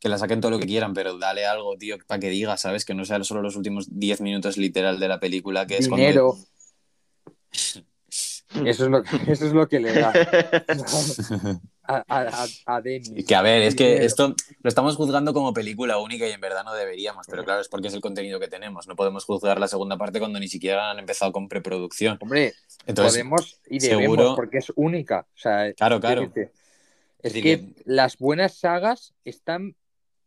Speaker 1: que la saquen todo lo que quieran, pero dale algo, tío, para que diga, ¿sabes? Que no sean solo los últimos 10 minutos literal de la película, que es
Speaker 3: Dinero. <laughs> Eso es, lo que, <laughs> eso es lo que le da. <laughs> a, a,
Speaker 1: Que a ver, es que esto lo estamos juzgando como película única y en verdad no deberíamos, pero claro, es porque es el contenido que tenemos. No podemos juzgar la segunda parte cuando ni siquiera han empezado con preproducción.
Speaker 3: Hombre, podemos y debemos porque es única.
Speaker 1: claro, claro.
Speaker 3: Es, que, las buenas sagas están,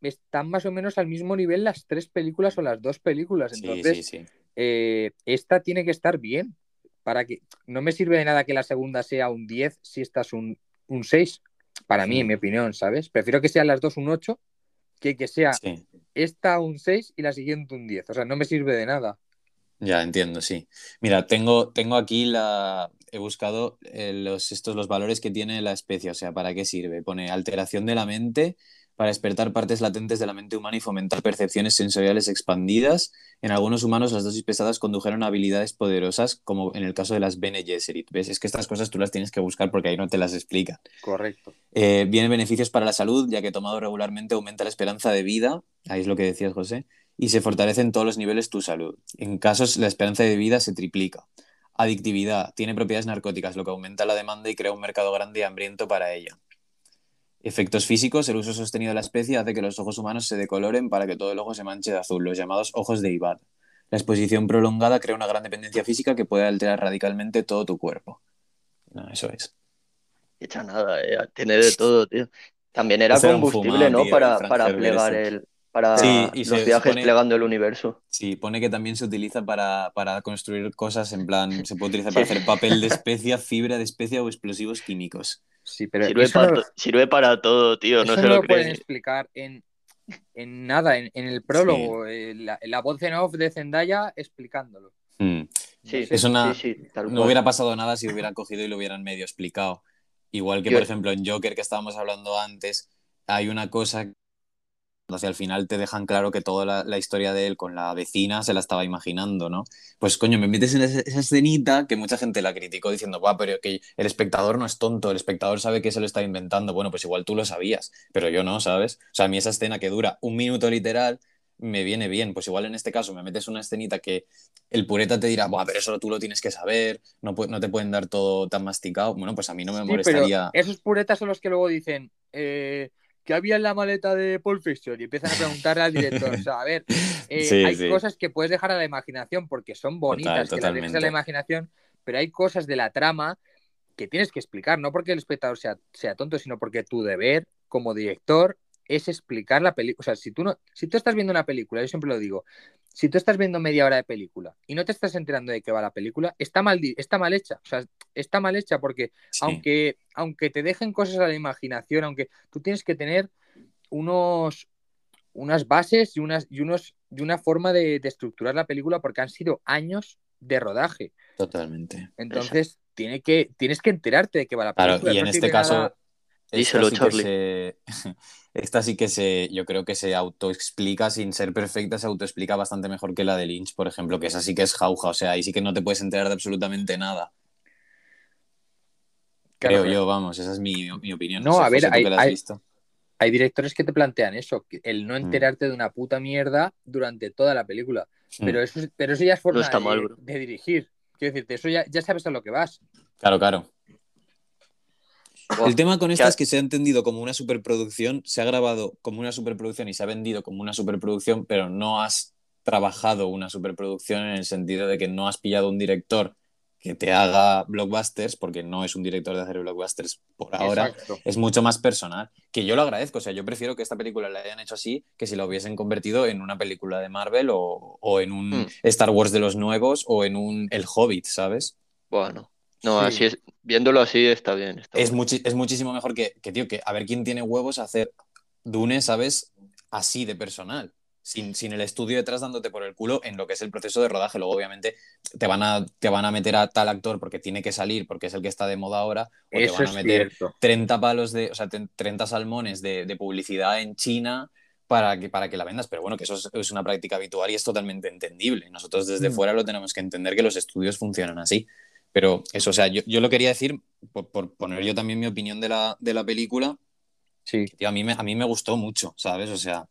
Speaker 3: están más o menos al mismo nivel las tres películas o las dos películas. Entonces, eh, esta tiene que estar bien. Para que no me sirve de nada que la segunda sea un 10 si esta es un, un 6 para mí, en mi opinión, ¿sabes? Prefiero que sean las dos un 8 que que sea esta un 6 y la siguiente un 10. O sea, no me sirve de nada.
Speaker 1: Ya entiendo, sí. Mira, tengo, tengo aquí la. He buscado eh, los, estos, los valores que tiene la especie, o sea, ¿para qué sirve? Pone alteración de la mente, para despertar partes latentes de la mente humana y fomentar percepciones sensoriales expandidas. En algunos humanos las dosis pesadas condujeron a habilidades poderosas, como en el caso de las Bene Gesserit. ¿Ves? Es que estas cosas tú las tienes que buscar porque ahí no te las explican.
Speaker 3: Correcto.
Speaker 1: Eh, vienen beneficios para la salud, ya que tomado regularmente aumenta la esperanza de vida, ahí es lo que decías, José, y se fortalece en todos los niveles tu salud. En casos, la esperanza de vida se triplica. Adictividad, tiene propiedades narcóticas, lo que aumenta la demanda y crea un mercado grande y hambriento para ella. Efectos físicos, el uso sostenido de la especie hace que los ojos humanos se decoloren para que todo el ojo se manche de azul, los llamados ojos de Ibad. La exposición prolongada crea una gran dependencia física que puede alterar radicalmente todo tu cuerpo. No, eso es.
Speaker 2: Echa nada, eh, tiene de todo, tío. También era combustible, ¿no? para, para plegar el. Para los viajes plegando el universo.
Speaker 1: Sí, pone que también se utiliza para, construir cosas en plan. Se puede utilizar <laughs> para hacer papel de especia, fibra de especia o explosivos químicos.
Speaker 2: Sí, pero sirve, para, todo, tío. No se lo,
Speaker 3: pueden explicar en en nada, en, el prólogo, eh, la, voz en off de Zendaya explicándolo.
Speaker 1: Hmm. Sí, no hubiera pasado nada si hubieran cogido y lo hubieran medio explicado. Igual que, por ejemplo, en Joker que estábamos hablando antes, hay una cosa hacia el final te dejan claro que toda la, historia de él con la vecina se la estaba imaginando, ¿no? Pues coño, me metes en esa, escenita que mucha gente la criticó diciendo, va, pero que el espectador no es tonto, el espectador sabe que se lo está inventando. Bueno, pues igual tú lo sabías, pero yo no, ¿sabes? O sea, a mí esa escena que dura un minuto literal me viene bien. Pues igual en este caso me metes una escenita que el pureta te dirá, Buah, pero eso tú lo tienes que saber, no, no te pueden dar todo tan masticado. Bueno, pues a mí no me molestaría.
Speaker 3: esos puretas son los que luego dicen, eh, que había en la maleta de Paul Fiction y empiezan a preguntarle al director. O sea, a ver, <laughs> eh, hay cosas que puedes dejar a la imaginación porque son bonitas, que las dejes a la imaginación, pero hay cosas de la trama que tienes que explicar, no porque el espectador sea, sea tonto, sino porque tu deber como director es explicar la película. O sea, si tú, no, si tú estás viendo una película, yo siempre lo digo, si tú estás viendo media hora de película y no te estás enterando de qué va la película, está mal, está mal hecha. O sea, está mal hecha porque aunque, aunque te dejen cosas a la imaginación, aunque tú tienes que tener unos, unas bases y, unas, y, unos, y una forma de, estructurar la película porque han sido años de rodaje.
Speaker 1: Totalmente.
Speaker 3: Entonces, tiene que, tienes que enterarte de qué va la película.
Speaker 1: Claro, y en este caso... Díselo, Charlie. <laughs> esta sí que se, yo creo que se autoexplica sin ser perfecta, se autoexplica bastante mejor que la de Lynch, por ejemplo, que esa sí que es jauja, o sea, ahí sí que no te puedes enterar de absolutamente nada. creo yo, vamos, esa es mi, opinión.
Speaker 3: No, a ver, hay, directores que te plantean eso, el no mm. enterarte de una puta mierda durante toda la película. Mm. Pero, eso, pero eso ya es forma de, dirigir. Quiero decirte, eso ya, ya sabes a lo que vas.
Speaker 1: Claro, claro. El tema con esta es que se ha entendido como una superproducción, se ha grabado como una superproducción y se ha vendido como una superproducción, pero no has trabajado una superproducción en el sentido de que no has pillado un director que te haga blockbusters, porque no es un director de hacer blockbusters por ahora, es mucho más personal, que yo lo agradezco, o sea, yo prefiero que esta película la hayan hecho así que si la hubiesen convertido en una película de Marvel o, en un hmm. Star Wars de los nuevos o en un El Hobbit, ¿sabes?
Speaker 2: Bueno, no, así es, viéndolo así está bien.
Speaker 1: es, es muchísimo mejor que, que, tío, que a ver quién tiene huevos a hacer Dune, ¿sabes? Así de personal. Sin, sin, el estudio detrás dándote por el culo en lo que es el proceso de rodaje. Luego, obviamente, te van a, te van a meter a tal actor porque tiene que salir, porque es el que está de moda ahora, o te van a meter 30 palos de, o sea, 30 salmones de, de, publicidad en China para que, para que la vendas. Pero bueno, que eso es, una práctica habitual y es totalmente entendible. Nosotros desde mm. fuera lo tenemos que entender que los estudios funcionan así. Pero eso, o sea, yo, yo lo quería decir por, poner yo también mi opinión de la, de la película. Sí. a, mí me, a mí me gustó mucho, ¿sabes? O sea,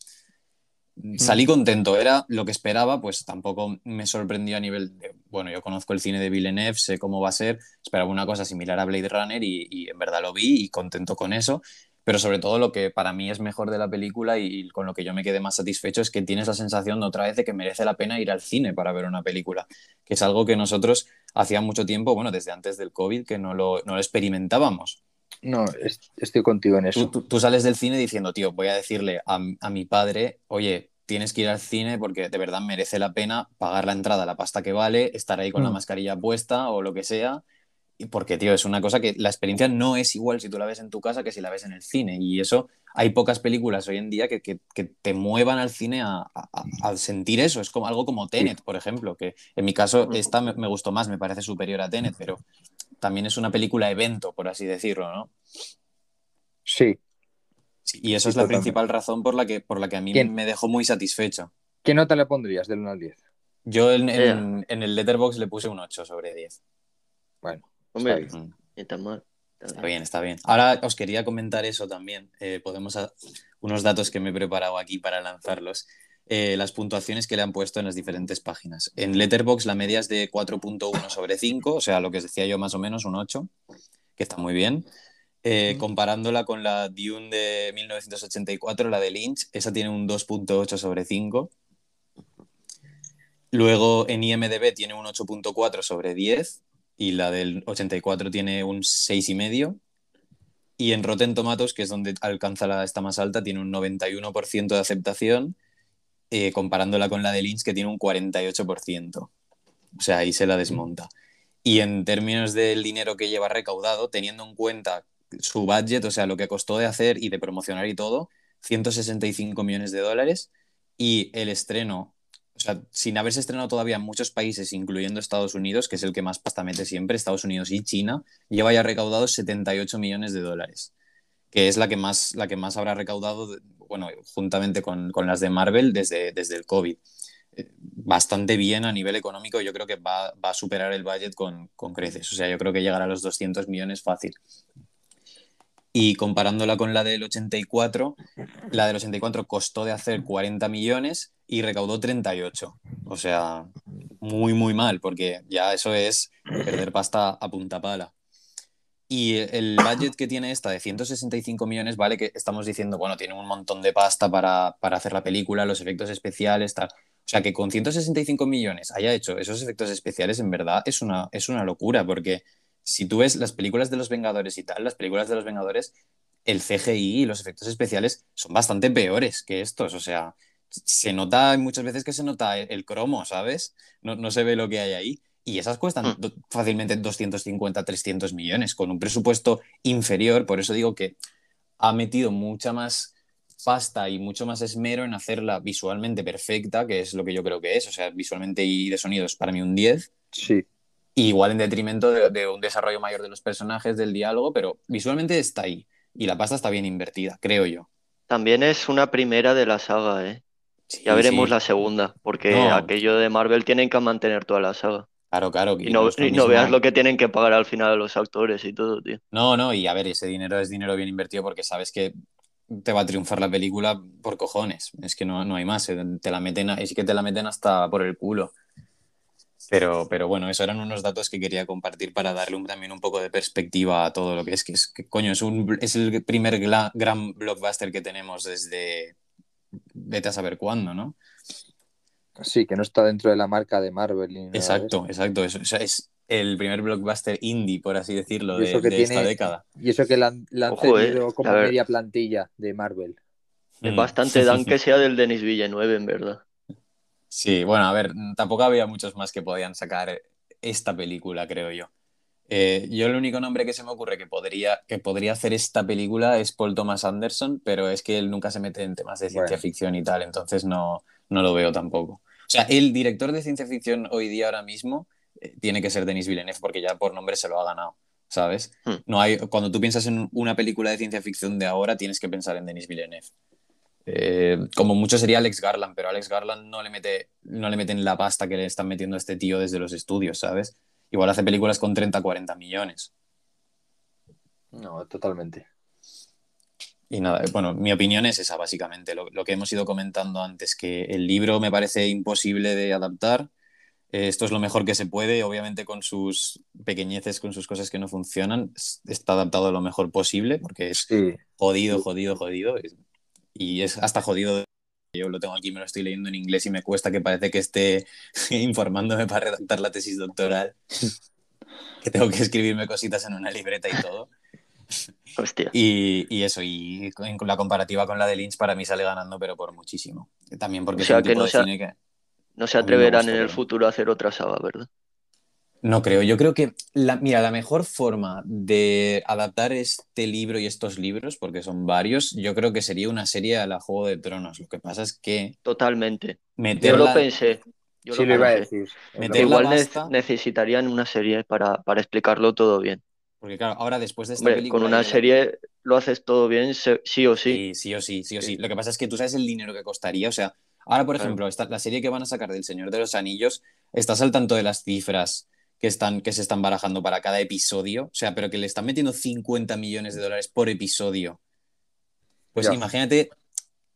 Speaker 1: mm. salí contento, era lo que esperaba, pues tampoco me sorprendió a nivel de, bueno, yo conozco el cine de Villeneuve, sé cómo va a ser, esperaba una cosa similar a Blade Runner y, y en verdad lo vi y contento con eso pero sobre todo lo que para mí es mejor de la película y con lo que yo me quedé más satisfecho es que tienes la sensación de otra vez de que merece la pena ir al cine para ver una película, que es algo que nosotros hacía mucho tiempo, bueno, desde antes del COVID, que no lo, no lo experimentábamos.
Speaker 3: No, estoy contigo en eso.
Speaker 1: Tú, sales del cine diciendo, tío, voy a decirle a, a mi padre, oye, tienes que ir al cine porque de verdad merece la pena pagar la entrada, la pasta que vale, estar ahí con la mm. mascarilla puesta o lo que sea porque, tío, es una cosa que la experiencia no es igual si tú la ves en tu casa que si la ves en el cine. Y eso, hay pocas películas hoy en día que, te muevan al cine a, sentir eso. Es como algo como Tenet, por ejemplo, que en mi caso esta me, gustó más, me parece superior a Tenet, pero también es una película evento, por así decirlo, ¿no?
Speaker 3: Sí.
Speaker 1: y eso es la principal razón por la que, por la que a mí me dejó muy satisfecho.
Speaker 3: ¿Qué nota le pondrías del 1 al 10?
Speaker 1: Yo en, en, en el Letterbox le puse un 8 sobre 10.
Speaker 3: Bueno,
Speaker 2: Hombre, está mal.
Speaker 1: Está bien, está bien. Ahora os quería comentar eso también. Eh, podemos unos datos que me he preparado aquí para lanzarlos. Eh, las puntuaciones que le han puesto en las diferentes páginas. En Letterbox la media es de 4.1 sobre 5, o sea, lo que os decía yo más o menos, un 8, que está muy bien. Eh, comparándola con la Dune de 1984, la de Lynch, esa tiene un 2.8 sobre 5. Luego en IMDB tiene un 8.4 sobre 10 y la del 84 tiene un 6,5. Y en Rotten Tomatoes, que es donde alcanza la esta más alta, tiene un 91% de aceptación, eh, comparándola con la de Lynch, que tiene un 48%. O sea, ahí se la desmonta. Y en términos del dinero que lleva recaudado, teniendo en cuenta su budget, o sea, lo que costó de hacer y de promocionar y todo, 165 millones de dólares y el estreno, o sea, sin haberse estrenado todavía en muchos países, incluyendo Estados Unidos, que es el que más pasta mete siempre, Estados Unidos y China, lleva ya recaudado 78 millones de dólares, que es la que más, la que más habrá recaudado, bueno, juntamente con, con las de Marvel desde, desde el COVID eh, bastante bien a nivel económico. Yo creo que va, va a superar el budget con, con, creces. O sea, yo creo que llegará a los 200 millones fácil. Y comparándola con la del 84, la del 84 costó de hacer 40 millones y recaudó 38. O sea, muy, muy mal, porque ya eso es perder pasta a punta pala. Y el budget que tiene esta de 165 millones, vale que estamos diciendo, bueno, tiene un montón de pasta para, para hacer la película, los efectos especiales, tal. O sea, que con 165 millones haya hecho esos efectos especiales, en verdad es una, es una locura, porque si tú ves las películas de los Vengadores y tal, las películas de los Vengadores, el CGI y los efectos especiales son bastante peores que estos. O sea, se nota muchas veces que se nota el, cromo, ¿sabes? No, no, se ve lo que hay ahí. Y esas cuestan mm. fácilmente 250, 300 millones, con un presupuesto inferior. Por eso digo que ha metido mucha más pasta y mucho más esmero en hacerla visualmente perfecta, que es lo que yo creo que es. O sea, visualmente y de sonido es para mí un 10.
Speaker 3: Sí
Speaker 1: igual en detrimento de, un desarrollo mayor de los personajes, del diálogo, pero visualmente está ahí. Y la pasta está bien invertida, creo yo.
Speaker 2: También es una primera de la saga, ¿eh? ya veremos la segunda, porque aquello de Marvel tienen que mantener toda la saga.
Speaker 1: Claro, claro.
Speaker 2: Y, no, no, veas lo que tienen que pagar al final a los actores y todo, tío.
Speaker 1: No, no, y a ver, ese dinero es dinero bien invertido porque sabes que te va a triunfar la película por cojones. Es que no, no hay más. Eh, te la meten, es que te la meten hasta por el culo. Pero, pero bueno, esos eran unos datos que quería compartir para darle también un poco de perspectiva a todo lo que es, que es, que, coño, es, un, es el primer gran blockbuster que tenemos desde, vete a saber cuándo, ¿no?
Speaker 3: Sí, que no está dentro de la marca de Marvel.
Speaker 1: exacto, exacto. Es, es el primer blockbuster indie, por así decirlo, de, esta década.
Speaker 3: Y eso que la, han tenido eh, como media plantilla de Marvel.
Speaker 2: Es bastante dan que sea del Denis Villeneuve, en verdad.
Speaker 1: Sí, bueno, a ver, tampoco había muchos más que podían sacar esta película, creo yo. Eh, yo el único nombre que se me ocurre que podría, que podría hacer esta película es Paul Thomas Anderson, pero es que él nunca se mete en temas de ciencia ficción y tal, entonces no, no lo veo tampoco. O sea, el director de ciencia ficción hoy día ahora mismo eh, tiene que ser Denis Villeneuve porque ya por nombre se lo ha ganado, ¿sabes? Hmm. No hay, cuando tú piensas en una película de ciencia ficción de ahora, tienes que pensar en Denis Villeneuve. Eh, como mucho sería Alex Garland, pero Alex Garland no le, mete, no le meten la pasta que le están metiendo a este tío desde los estudios, ¿sabes? Igual hace películas con 30, 40 millones.
Speaker 3: No, totalmente.
Speaker 1: Y nada, bueno, mi opinión es esa, básicamente. Lo, que hemos ido comentando antes, que el libro me parece imposible de adaptar. Eh, esto es lo mejor que se puede, obviamente con sus pequeñeces, con sus cosas que no funcionan. Está adaptado lo mejor posible, porque es jodido, jodido, jodido y es hasta jodido. Yo lo tengo aquí, me lo estoy leyendo en inglés y me cuesta que parece que esté <laughs> informándome para redactar la tesis doctoral. <laughs> que tengo que escribirme cositas en una libreta y todo.
Speaker 2: Hostia.
Speaker 1: Y, y, eso, y la comparativa con la de Lynch para mí sale ganando, pero por muchísimo. También porque
Speaker 2: o que no, se, que no se atreverán en el futuro a hacer otra saga, ¿verdad?
Speaker 1: No creo. Yo creo que, la, mira, la mejor forma de adaptar este libro y estos libros, porque son varios, yo creo que sería una serie a la Juego de Tronos. Lo que pasa es que...
Speaker 2: Totalmente. Yo lo pensé. Yo
Speaker 3: sí, lo, iba a decir.
Speaker 2: Igual necesitarían una serie para, explicarlo todo bien.
Speaker 1: Porque claro, ahora después de esta película...
Speaker 2: Con una serie lo haces todo bien, sí o
Speaker 1: sí. Sí, sí o sí, sí o sí. Lo que pasa es que tú sabes el dinero que costaría. O sea, ahora, por ejemplo, esta, la serie que van a sacar del Señor de los Anillos, estás al tanto de las cifras que, están, que se están barajando para cada episodio, o sea, pero que le están metiendo 50 millones de dólares por episodio. Pues imagínate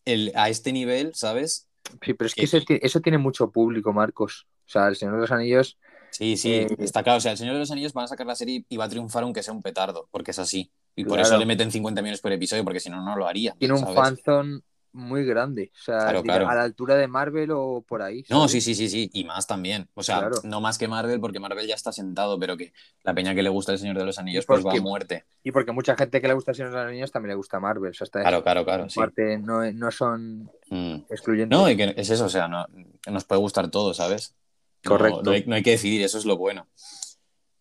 Speaker 1: el, a este nivel, ¿sabes?
Speaker 3: Sí, pero es que eso, tiene mucho público, Marcos. O sea, El Señor de los Anillos.
Speaker 1: Sí, sí, eh, está claro. O sea, El Señor de los Anillos van a sacar la serie y va a triunfar aunque sea un petardo, porque es así. Y por eso le meten 50 millones por episodio, porque si no, no lo haría.
Speaker 3: Tiene un fanzone muy grande. O sea, a la altura de Marvel o por ahí.
Speaker 1: No, sí, sí, sí, sí. Y más también. O sea, no más que Marvel, porque Marvel ya está sentado, pero que la peña que le gusta el Señor de los Anillos, pues va a muerte.
Speaker 3: Y porque mucha gente que le gusta el Señor de los Anillos también le gusta Marvel. O sea,
Speaker 1: claro, claro, claro.
Speaker 3: Parte no, no, son mm. excluyentes.
Speaker 1: No, y que es eso, o sea, no, nos puede gustar todo, ¿sabes?
Speaker 3: Correcto.
Speaker 1: No, hay, que decidir, eso es lo bueno.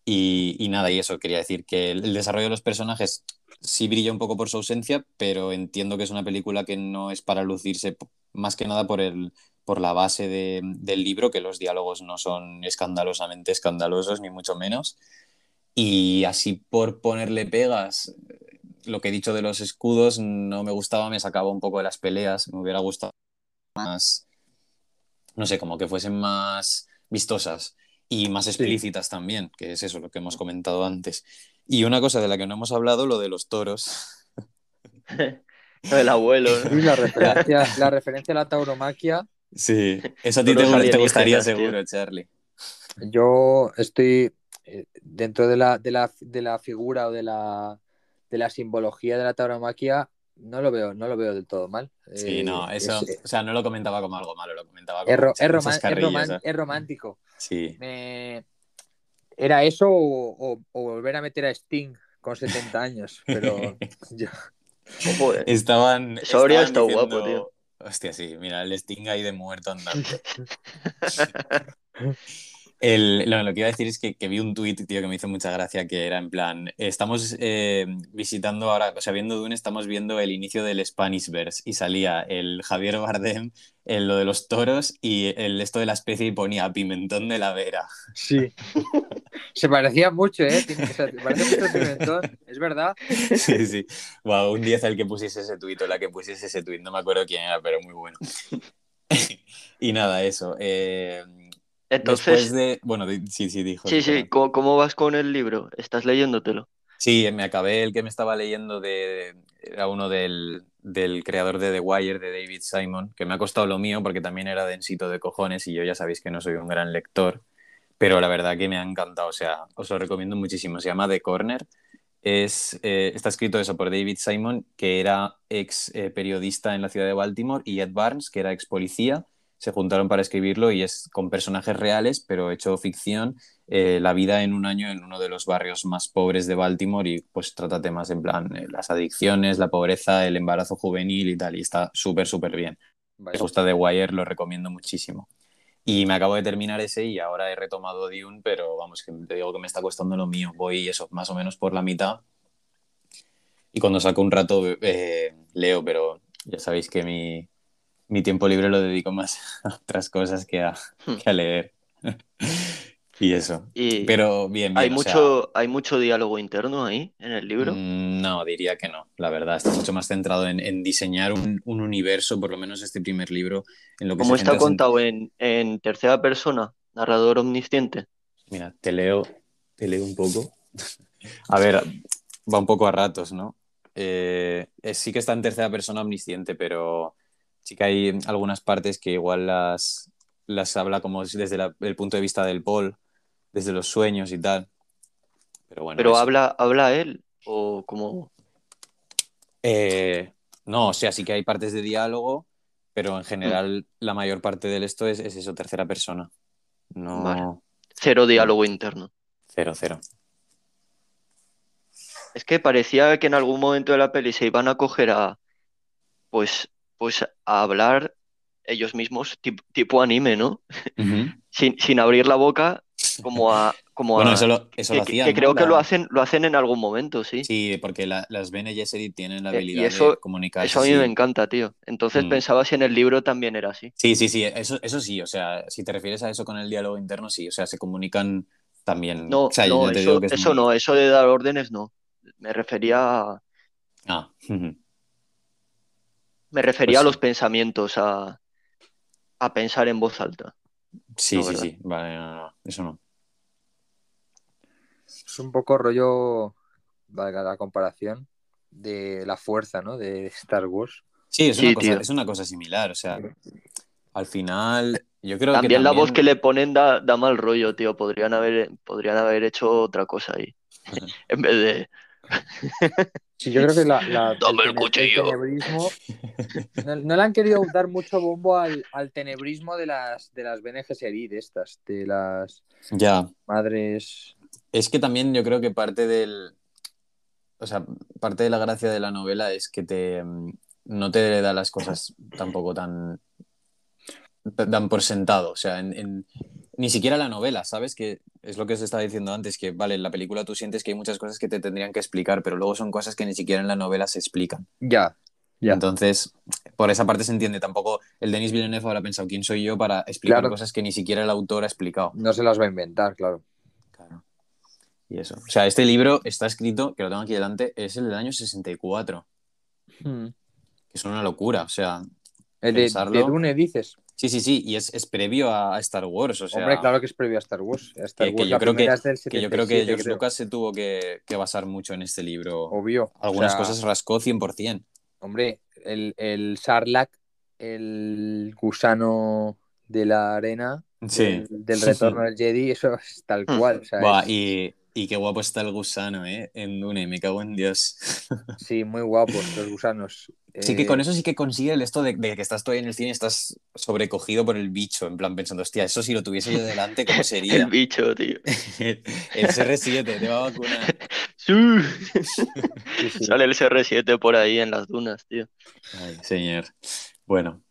Speaker 1: Y, nada, y eso quería decir que el, desarrollo de los personajes sí brilla un poco por su ausencia, pero entiendo que es una película que no es para lucirse más que nada por, el, por la base del libro, que los diálogos no son escandalosamente escandalosos, ni mucho menos. Y así por ponerle pegas, lo que he dicho de los escudos no me gustaba, me sacaba un poco de las peleas, me hubiera gustado más, no sé, como que fuesen más vistosas y más explícitas también, que es eso lo que hemos comentado antes. Y una cosa de la que no hemos hablado, lo de los toros.
Speaker 2: El abuelo.
Speaker 3: la, <laughs> referencia, la referencia a la tauromaquia.
Speaker 1: Sí, eso a ti te, gustaría seguro, Charlie.
Speaker 3: Yo estoy eh, dentro de la, de la, de la figura o de la, de la simbología de la tauromaquia, no lo veo, no lo veo del todo mal.
Speaker 1: Sí, no, eh, eso, o sea, no lo comentaba como algo malo, lo comentaba
Speaker 3: como es, es, romántico.
Speaker 1: Sí.
Speaker 3: Era eso o, volver a meter a Sting con 70 años, pero <laughs>
Speaker 1: Estaban.
Speaker 2: Eso habría estado guapo, tío.
Speaker 1: Hostia, sí, mira, el Sting ahí de muerto andando. <laughs> lo, que iba a decir es que, vi un tuit, tío, que me hizo mucha gracia, que era en plan, estamos eh, visitando ahora, o sea, viendo Dune, estamos viendo el inicio del Spanishverse y salía el Javier Bardem, el, lo de los toros y el esto de la especie y ponía pimentón de la vera.
Speaker 3: Sí. <laughs> Se parecía mucho, ¿eh? Se parece mucho pimentón, es verdad.
Speaker 1: Sí, sí. Wow, un 10 el que pusiese ese tuit o la que pusiese ese tuit, no me acuerdo quién era, pero muy bueno. <laughs> y nada, eso. Eh,
Speaker 2: entonces.
Speaker 1: de. Bueno, sí, sí, dijo.
Speaker 2: Sí, sí. ¿Cómo, vas con el libro? ¿Estás leyéndotelo?
Speaker 1: Sí, me acabé el que me estaba leyendo de. Era uno del, creador de The Wire, de David Simon, que me ha costado lo mío porque también era densito de cojones y yo ya sabéis que no soy un gran lector, pero la verdad que me ha encantado. O sea, os lo recomiendo muchísimo. Se llama The Corner. Es, eh, está escrito eso por David Simon, que era ex eh, periodista en la ciudad de Baltimore, y Ed Barnes, que era ex policía se juntaron para escribirlo y es con personajes reales, pero hecho ficción, eh, la vida en un año en uno de los barrios más pobres de Baltimore y pues trata temas en plan eh, las adicciones, la pobreza, el embarazo juvenil y tal, y está súper, súper bien. Me gusta The Wire, lo recomiendo muchísimo. Y me acabo de terminar ese y ahora he retomado Dune, pero vamos, que te digo que me está costando lo mío. Voy eso, más o menos por la mitad. Y cuando saco un rato eh, leo, pero ya sabéis que mi, mi tiempo libre lo dedico más <laughs> a otras cosas que a, hmm. que a leer. <laughs> y eso. Pero bien, bien
Speaker 2: ¿hay, mucho, ¿Hay mucho diálogo interno ahí en el libro?
Speaker 1: Mm, no, diría que no. La verdad, está mucho más centrado en, diseñar un, universo, por lo menos este primer libro. En lo que
Speaker 2: ¿Cómo está contado? En, en, tercera persona? ¿Narrador omnisciente?
Speaker 1: Mira, te leo, te leo un poco. a ver, va un poco a ratos, ¿no? Eh, sí que está en tercera persona omnisciente, pero sí que hay algunas partes que igual las, las habla como desde el punto de vista del Paul, desde los sueños y tal. Pero bueno.
Speaker 2: ¿Pero habla, habla él o como...?
Speaker 1: Eh, no, o sea, sí que hay partes de diálogo, pero en general la mayor parte de esto es, eso, tercera persona. No...
Speaker 2: Cero diálogo interno.
Speaker 1: Cero, cero.
Speaker 2: Es que parecía que en algún momento de la peli se iban a coger a, pues, pues a hablar ellos mismos tipo, anime, ¿no? <laughs> sin, abrir la boca como a... Como
Speaker 1: bueno, eso lo, eso
Speaker 2: que, creo que lo hacen, lo hacen en algún momento, sí.
Speaker 1: Sí, porque las Bene Gesserit tienen la eh, habilidad de comunicar.
Speaker 2: Eso a mí me encanta, tío. Entonces mm. pensaba si en el libro también era así.
Speaker 1: Sí, sí, sí, eso, eso sí, o sea, si te refieres a eso con el diálogo interno, sí, o sea, se comunican también.
Speaker 2: No, no eso, no, eso de dar órdenes no. Me refería a...
Speaker 1: Ah. <laughs>
Speaker 2: Me refería pues a los pensamientos, a, pensar en voz alta.
Speaker 1: Sí, sí, sí. Vale, no, eso no.
Speaker 3: Es un poco rollo, valga la comparación, de la fuerza, ¿no? De Star Wars.
Speaker 1: Sí, es, una, cosa, es una cosa similar. O sea, al final, yo creo
Speaker 2: también que. También la voz que le ponen da, mal rollo, tío. Podrían haber, podrían haber hecho otra cosa ahí. <laughs> en vez de. <laughs>
Speaker 3: Sí, yo creo que la, <laughs> el, tenebrismo <laughs> no, le han querido dar mucho bombo al, tenebrismo de las de las Bene estas, de las
Speaker 1: ya.
Speaker 3: madres.
Speaker 1: Es que también yo creo que parte del o sea, parte de la gracia de la novela es que te no te da las cosas tampoco tan dan por sentado, o sea, en, ni siquiera la novela, ¿sabes? Que es lo que se estaba diciendo antes, que vale, en la película tú sientes que hay muchas cosas que te tendrían que explicar, pero luego son cosas que ni siquiera en la novela se explican.
Speaker 3: Ya, ya.
Speaker 1: Entonces, por esa parte se entiende. Tampoco el Denis Villeneuve habrá pensado quién soy yo para explicar
Speaker 3: Claro.
Speaker 1: cosas que ni siquiera el autor ha explicado.
Speaker 3: No se las va a inventar, claro.
Speaker 1: Claro. Y eso. O sea, este libro está escrito, que lo tengo aquí delante, es el del año 64,
Speaker 3: Hmm.
Speaker 1: que es una locura. O sea,
Speaker 3: El de, de Dune dices.
Speaker 1: Sí, sí, sí, y es, es previo a, Star Wars. O sea,
Speaker 3: Hombre, claro que es previo a Star Wars. A Star
Speaker 1: que, yo creo que,
Speaker 3: primera es del
Speaker 1: que yo creo que
Speaker 3: 77,
Speaker 1: George
Speaker 3: creo.
Speaker 1: Lucas se tuvo que, que basar mucho en este libro.
Speaker 3: Obvio. O
Speaker 1: Algunas
Speaker 3: sea,
Speaker 1: cosas rascó 100%.
Speaker 3: Hombre, el, el Sarlacc, el gusano de la arena,
Speaker 1: Sí.
Speaker 3: del, del retorno del Jedi, eso es tal
Speaker 2: Hmm.
Speaker 3: cual. o sea,
Speaker 1: Buah,
Speaker 3: es-
Speaker 1: y, y qué guapo está el gusano, ¿eh? En Dune, me cago en Dios. <laughs>
Speaker 3: Sí, muy guapos los gusanos.
Speaker 1: Sí que
Speaker 3: Eh,
Speaker 1: con eso sí que consigue el esto de, de que estás todavía en el cine y estás sobrecogido por el bicho, en plan pensando, hostia, eso si lo tuviese yo delante, ¿cómo <laughs>
Speaker 2: El
Speaker 1: sería?
Speaker 2: bicho, tío. <laughs>
Speaker 1: el CR7 te va a vacunar.
Speaker 2: Sí.
Speaker 3: sí, sí.
Speaker 2: Sale el CR7 por ahí en las dunas, tío.
Speaker 1: Ay, señor. Bueno,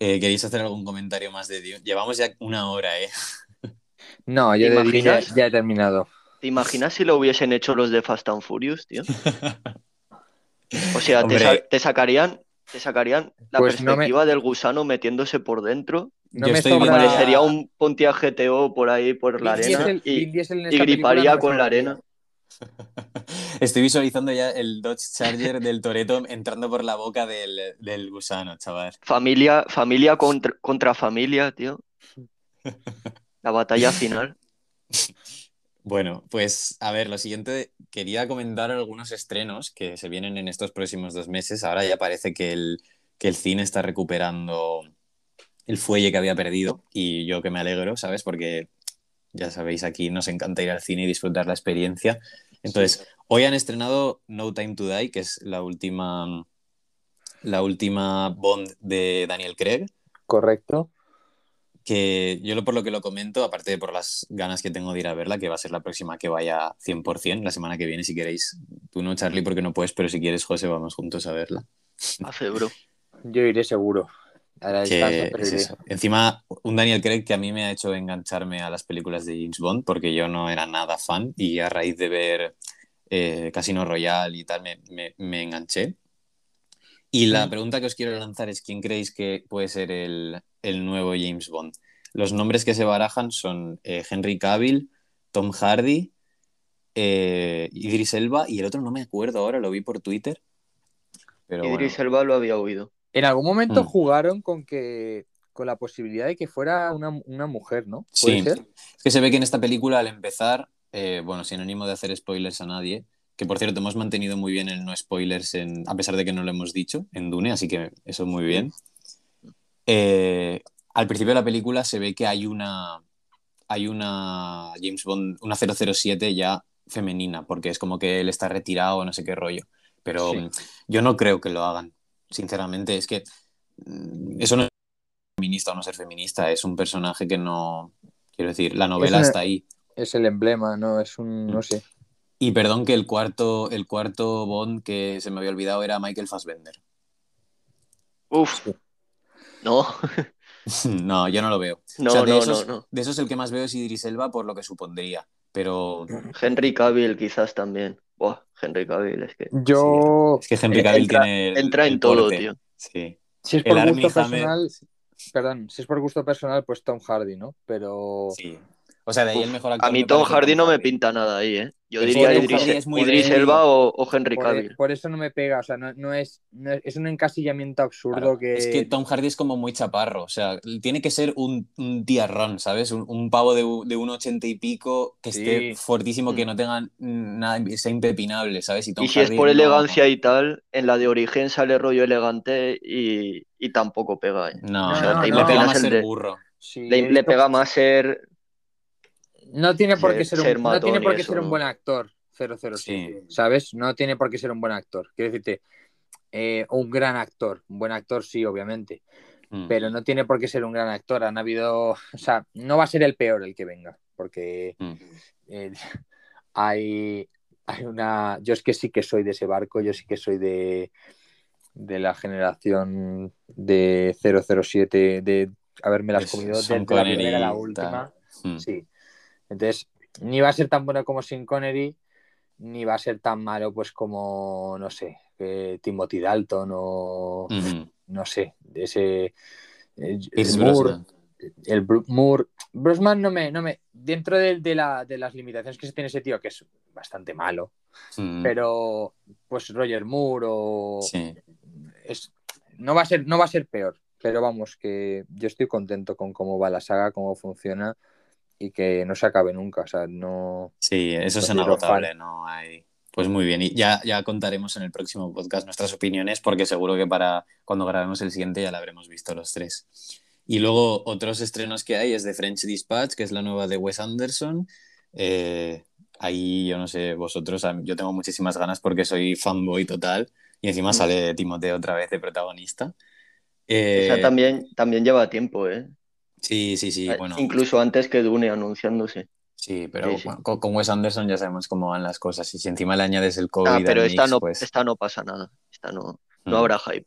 Speaker 1: eh, ¿queréis hacer algún comentario más de Dune? Llevamos ya una hora, ¿eh?
Speaker 3: No, yo
Speaker 2: ¿Te
Speaker 3: de Dune ya,
Speaker 2: imaginas?
Speaker 3: ya he terminado.
Speaker 2: ¿Te imaginas si lo hubiesen hecho los de Fast and Furious, tío? O sea, te,
Speaker 1: Hombre.
Speaker 2: sa- te sacarían, te sacarían la
Speaker 3: Pues no me-
Speaker 2: perspectiva del gusano metiéndose por dentro.
Speaker 3: No
Speaker 1: Yo
Speaker 3: me
Speaker 1: estoy
Speaker 2: parecería un Pontiac GTO por ahí, por la arena.
Speaker 3: Diesel-
Speaker 2: Y, griparía
Speaker 3: no
Speaker 2: con la arena. <laughs>
Speaker 1: Estoy visualizando ya el Dodge Charger del Toreto entrando por la boca del, del gusano, chaval.
Speaker 2: Familia, familia contra, contra familia, tío. La batalla final. <laughs>
Speaker 1: Bueno, pues a ver, lo siguiente, quería comentar algunos estrenos que se vienen en estos próximos dos meses. Ahora ya parece que el, que el cine está recuperando el fuelle que había perdido y yo que me alegro, ¿sabes? Porque ya sabéis, aquí nos encanta ir al cine y disfrutar la experiencia. Entonces, hoy han estrenado No Time to Die, que es la última, la última Bond de Daniel Craig
Speaker 3: Correcto.
Speaker 1: Que yo lo por lo que lo comento, aparte de por las ganas que tengo de ir a verla, que va a ser la próxima que vaya 100%, la semana que viene si queréis. Tú no, Charlie, porque no puedes, pero si quieres, José, vamos juntos a verla.
Speaker 2: Hace, bro. <laughs>
Speaker 3: Yo iré seguro. A la
Speaker 1: Que
Speaker 3: distancia, pero
Speaker 1: es
Speaker 3: iré.
Speaker 1: eso. Encima, un Daniel Craig que a mí me ha hecho engancharme a las películas de James Bond, porque yo no era nada fan y a raíz de ver eh, Casino Royale y tal, me, me- me enganché. Y la pregunta que os quiero lanzar es, ¿quién creéis que puede ser el, el nuevo James Bond? Los nombres que se barajan son eh, Henry Cavill, Tom Hardy, eh, Idris Elba y el otro no me acuerdo ahora, lo vi por Twitter. Pero
Speaker 2: Idris
Speaker 1: bueno.
Speaker 2: Elba lo había oído.
Speaker 3: En algún momento
Speaker 1: Mm.
Speaker 3: jugaron con que con la posibilidad de que fuera una, una mujer, ¿no? ¿Puede
Speaker 1: Sí,
Speaker 3: ser?
Speaker 1: es que se ve que en esta película al empezar, eh, bueno, sin ánimo de hacer spoilers a nadie, que por cierto hemos mantenido muy bien el no spoilers en, a pesar de que no lo hemos dicho en Dune, así que eso muy bien. Eh, al principio de la película se ve que hay una hay una James Bond, una 007 ya femenina, porque es como que él está retirado, no sé qué rollo. Pero
Speaker 3: Sí.
Speaker 1: mm, yo no creo que lo hagan, sinceramente. Es que mm, eso no es feminista o no ser feminista, es un personaje que no. Quiero decir, la novela
Speaker 3: una-
Speaker 1: está ahí.
Speaker 3: Es el emblema, ¿no? Es un, no sé.
Speaker 1: Y perdón que el cuarto, el cuarto Bond que se me había olvidado era Michael Fassbender.
Speaker 2: Uf. No, <laughs>
Speaker 1: no, yo no lo veo.
Speaker 2: no,
Speaker 1: O sea, de,
Speaker 2: no,
Speaker 1: esos,
Speaker 2: no, no.
Speaker 1: de esos el que más veo es Idris Elba por lo que supondría. Pero
Speaker 2: Henry Cavill quizás también. Buah, Henry Cavill, es que
Speaker 3: Yo,
Speaker 1: es que Henry Cavill
Speaker 2: Entra-
Speaker 1: tiene el-
Speaker 2: entra en
Speaker 1: el
Speaker 2: todo,
Speaker 1: porte.
Speaker 2: tío.
Speaker 1: Sí.
Speaker 3: si es por gusto
Speaker 1: Hammer-
Speaker 3: personal, perdón, si es por gusto personal, pues Tom Hardy, ¿no? Pero
Speaker 1: Sí. O sea, de ahí el
Speaker 2: Uf,
Speaker 1: mejor actor
Speaker 2: a mí Tom Hardy no me pinta nada ahí, ¿eh? Yo diría Idris, Idris. Elba o, o Henry
Speaker 3: por,
Speaker 2: Cavill.
Speaker 3: por eso no me pega, o sea, no, no es, no es, es un encasillamiento absurdo
Speaker 1: Claro,
Speaker 3: que...
Speaker 1: Es que Tom Hardy es como muy chaparro, o sea, tiene que ser un, un tiarrón, ¿sabes? Un, un pavo de, de un ochenta y pico que
Speaker 3: Sí.
Speaker 1: esté fortísimo, que
Speaker 2: Mm.
Speaker 1: no tenga nada, sea impepinable, ¿sabes? Tom
Speaker 2: Y si es por
Speaker 1: no-
Speaker 2: elegancia y tal, en la de origen sale rollo elegante y, y tampoco pega. ¿eh?
Speaker 1: No,
Speaker 3: O
Speaker 1: no,
Speaker 3: sea, te
Speaker 1: le pega
Speaker 2: imaginas
Speaker 1: más
Speaker 2: el
Speaker 1: ser
Speaker 2: de-
Speaker 1: burro.
Speaker 3: Sí,
Speaker 2: Le, le pega más ser.
Speaker 3: No tiene por
Speaker 2: ser-
Speaker 3: qué ser,
Speaker 2: ser
Speaker 3: un, no tiene por qué
Speaker 2: eso,
Speaker 3: ser un
Speaker 2: ¿no?
Speaker 3: buen actor 007,
Speaker 1: Sí.
Speaker 3: ¿sabes? No tiene por qué ser un buen actor. Quiero decirte, eh, un gran actor. Un buen actor sí, obviamente.
Speaker 1: Mm.
Speaker 3: Pero no tiene por qué ser un gran actor. Han habido... O sea, no va a ser el peor el que venga. Porque
Speaker 1: Mm.
Speaker 3: eh, <laughs> hay, hay una... Yo es que sí que soy de ese barco. Yo sí que soy de, de la generación de 007, de haberme las comido desde la primera a la última.
Speaker 1: Mm.
Speaker 3: Sí. Entonces, ni va a ser tan bueno como Sin Connery, ni va a ser tan malo pues como, no sé, Timothy Dalton o no sé, ese... Eh, el, Moore, el Moore, Brosman no me, no me, dentro de, de, la, de, las limitaciones que se tiene ese tío, que es bastante malo, pero pues Roger Moore o es, no va a ser, no va a ser peor, pero vamos, que yo estoy contento con cómo va la saga, cómo funciona y que no se acabe nunca. O sea, no.
Speaker 1: Sí, eso es inagotable, no hay. Pues muy bien, y ya, ya contaremos en el próximo podcast nuestras opiniones, porque seguro que para cuando grabemos el siguiente ya la habremos visto los tres. Y luego otros estrenos que hay es de French Dispatch, que es la nueva de Wes Anderson. Eh, ahí yo no sé, vosotros, yo tengo muchísimas ganas porque soy fanboy total y encima mm. sale Timoteo otra vez de protagonista.
Speaker 2: Eh, también, también lleva tiempo, ¿eh?
Speaker 1: Sí, sí, sí.
Speaker 2: Eh, bueno. Incluso antes que Dune anunciándose.
Speaker 1: Sí, pero Con, Wes Anderson ya sabemos cómo van las cosas. Y si encima le añades el COVID.
Speaker 2: Ah, pero esta, no, pues esta no pasa nada. Esta no, no mm. habrá hype.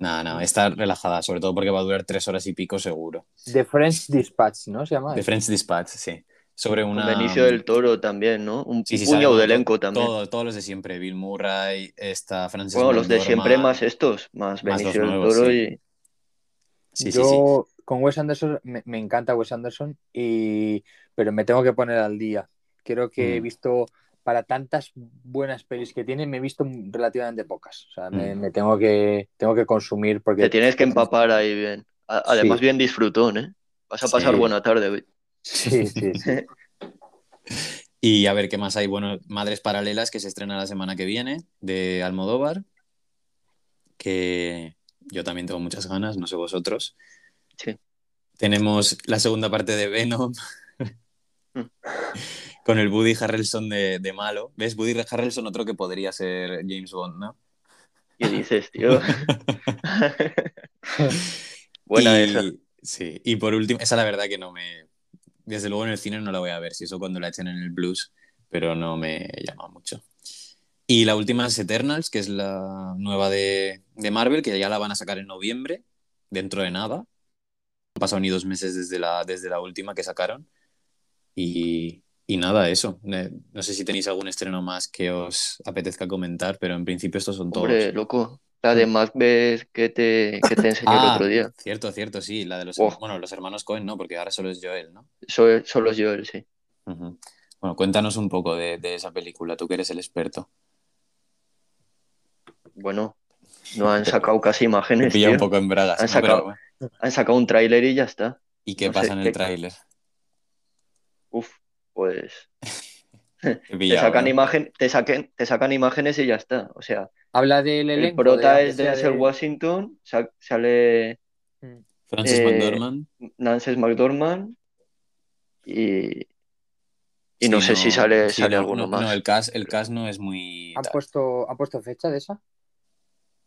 Speaker 1: No, no, está relajada, sobre todo porque va a durar tres horas y pico seguro.
Speaker 3: The French Dispatch, ¿no? Se llama.
Speaker 1: The French Dispatch, sí. Sobre una.
Speaker 2: Benicio del Toro también, ¿no? Un sí, puño de elenco también.
Speaker 1: todos los de siempre. Bill Murray, esta Francis
Speaker 2: Bueno, los de siempre más estos, más Benicio del Toro y.
Speaker 3: Sí, Yo con Wes Anderson me, encanta Wes Anderson, y... pero me tengo que poner al día. Creo que he mm. visto para tantas buenas pelis que tiene, me he visto relativamente pocas. O sea, me, mm. tengo, que, tengo que consumir porque...
Speaker 2: Te tienes que empapar ahí bien. Además, bien disfrutón, ¿eh? Vas a pasar buena tarde.
Speaker 3: Sí, sí, sí. <laughs>
Speaker 1: y a ver qué más hay. Bueno, Madres Paralelas, que se estrena la semana que viene, de Almodóvar, que yo también tengo muchas ganas, no sé vosotros.
Speaker 2: Sí.
Speaker 1: Tenemos la segunda parte de Venom. Mm. <laughs> con el Woody Harrelson de, malo. ¿Ves? Woody Harrelson, otro que podría ser James Bond, ¿no?
Speaker 2: ¿Qué dices, <laughs> tío? <laughs> Buena esa.
Speaker 1: Sí, y por último, esa la verdad que no me. Desde luego en el cine no la voy a ver, si eso cuando la echen en el blues, pero no me llama mucho. Y la última es Eternals, que es la nueva de, Marvel, que ya la van a sacar en noviembre, dentro de nada. Han pasado ni dos meses desde la, desde la última que sacaron. Y, nada, eso. No sé si tenéis algún estreno más que os apetezca comentar, pero en principio estos son todos.
Speaker 2: Hombre, loco. La de Macbeth que te, que te enseñé el ah, otro día.
Speaker 1: Cierto, cierto, sí. La de los,
Speaker 2: oh.
Speaker 1: bueno, los hermanos Cohen, ¿no? Porque ahora solo es Joel, ¿no?
Speaker 2: Solo, solo es Joel, sí.
Speaker 1: Bueno, cuéntanos un poco de, de, esa película, tú que eres el experto
Speaker 2: bueno, no han sacado casi imágenes.
Speaker 1: un poco en
Speaker 2: bragas. Han, sacado, un tráiler y ya está.
Speaker 1: ¿Y qué pasa en el tráiler?
Speaker 2: Uf, pues. <laughs> te, sacan imagen, te, saquen, te sacan imágenes y ya está. O sea.
Speaker 3: Habla del elenco.
Speaker 2: El prota es Denzel Washington, sale.
Speaker 1: Frances eh, McDormand.
Speaker 2: Nances McDormand. Y, y no, sé si sale, sale alguno más.
Speaker 1: No, el cast, el cast no es muy.
Speaker 3: ¿Han puesto, ¿Han puesto fecha de esa?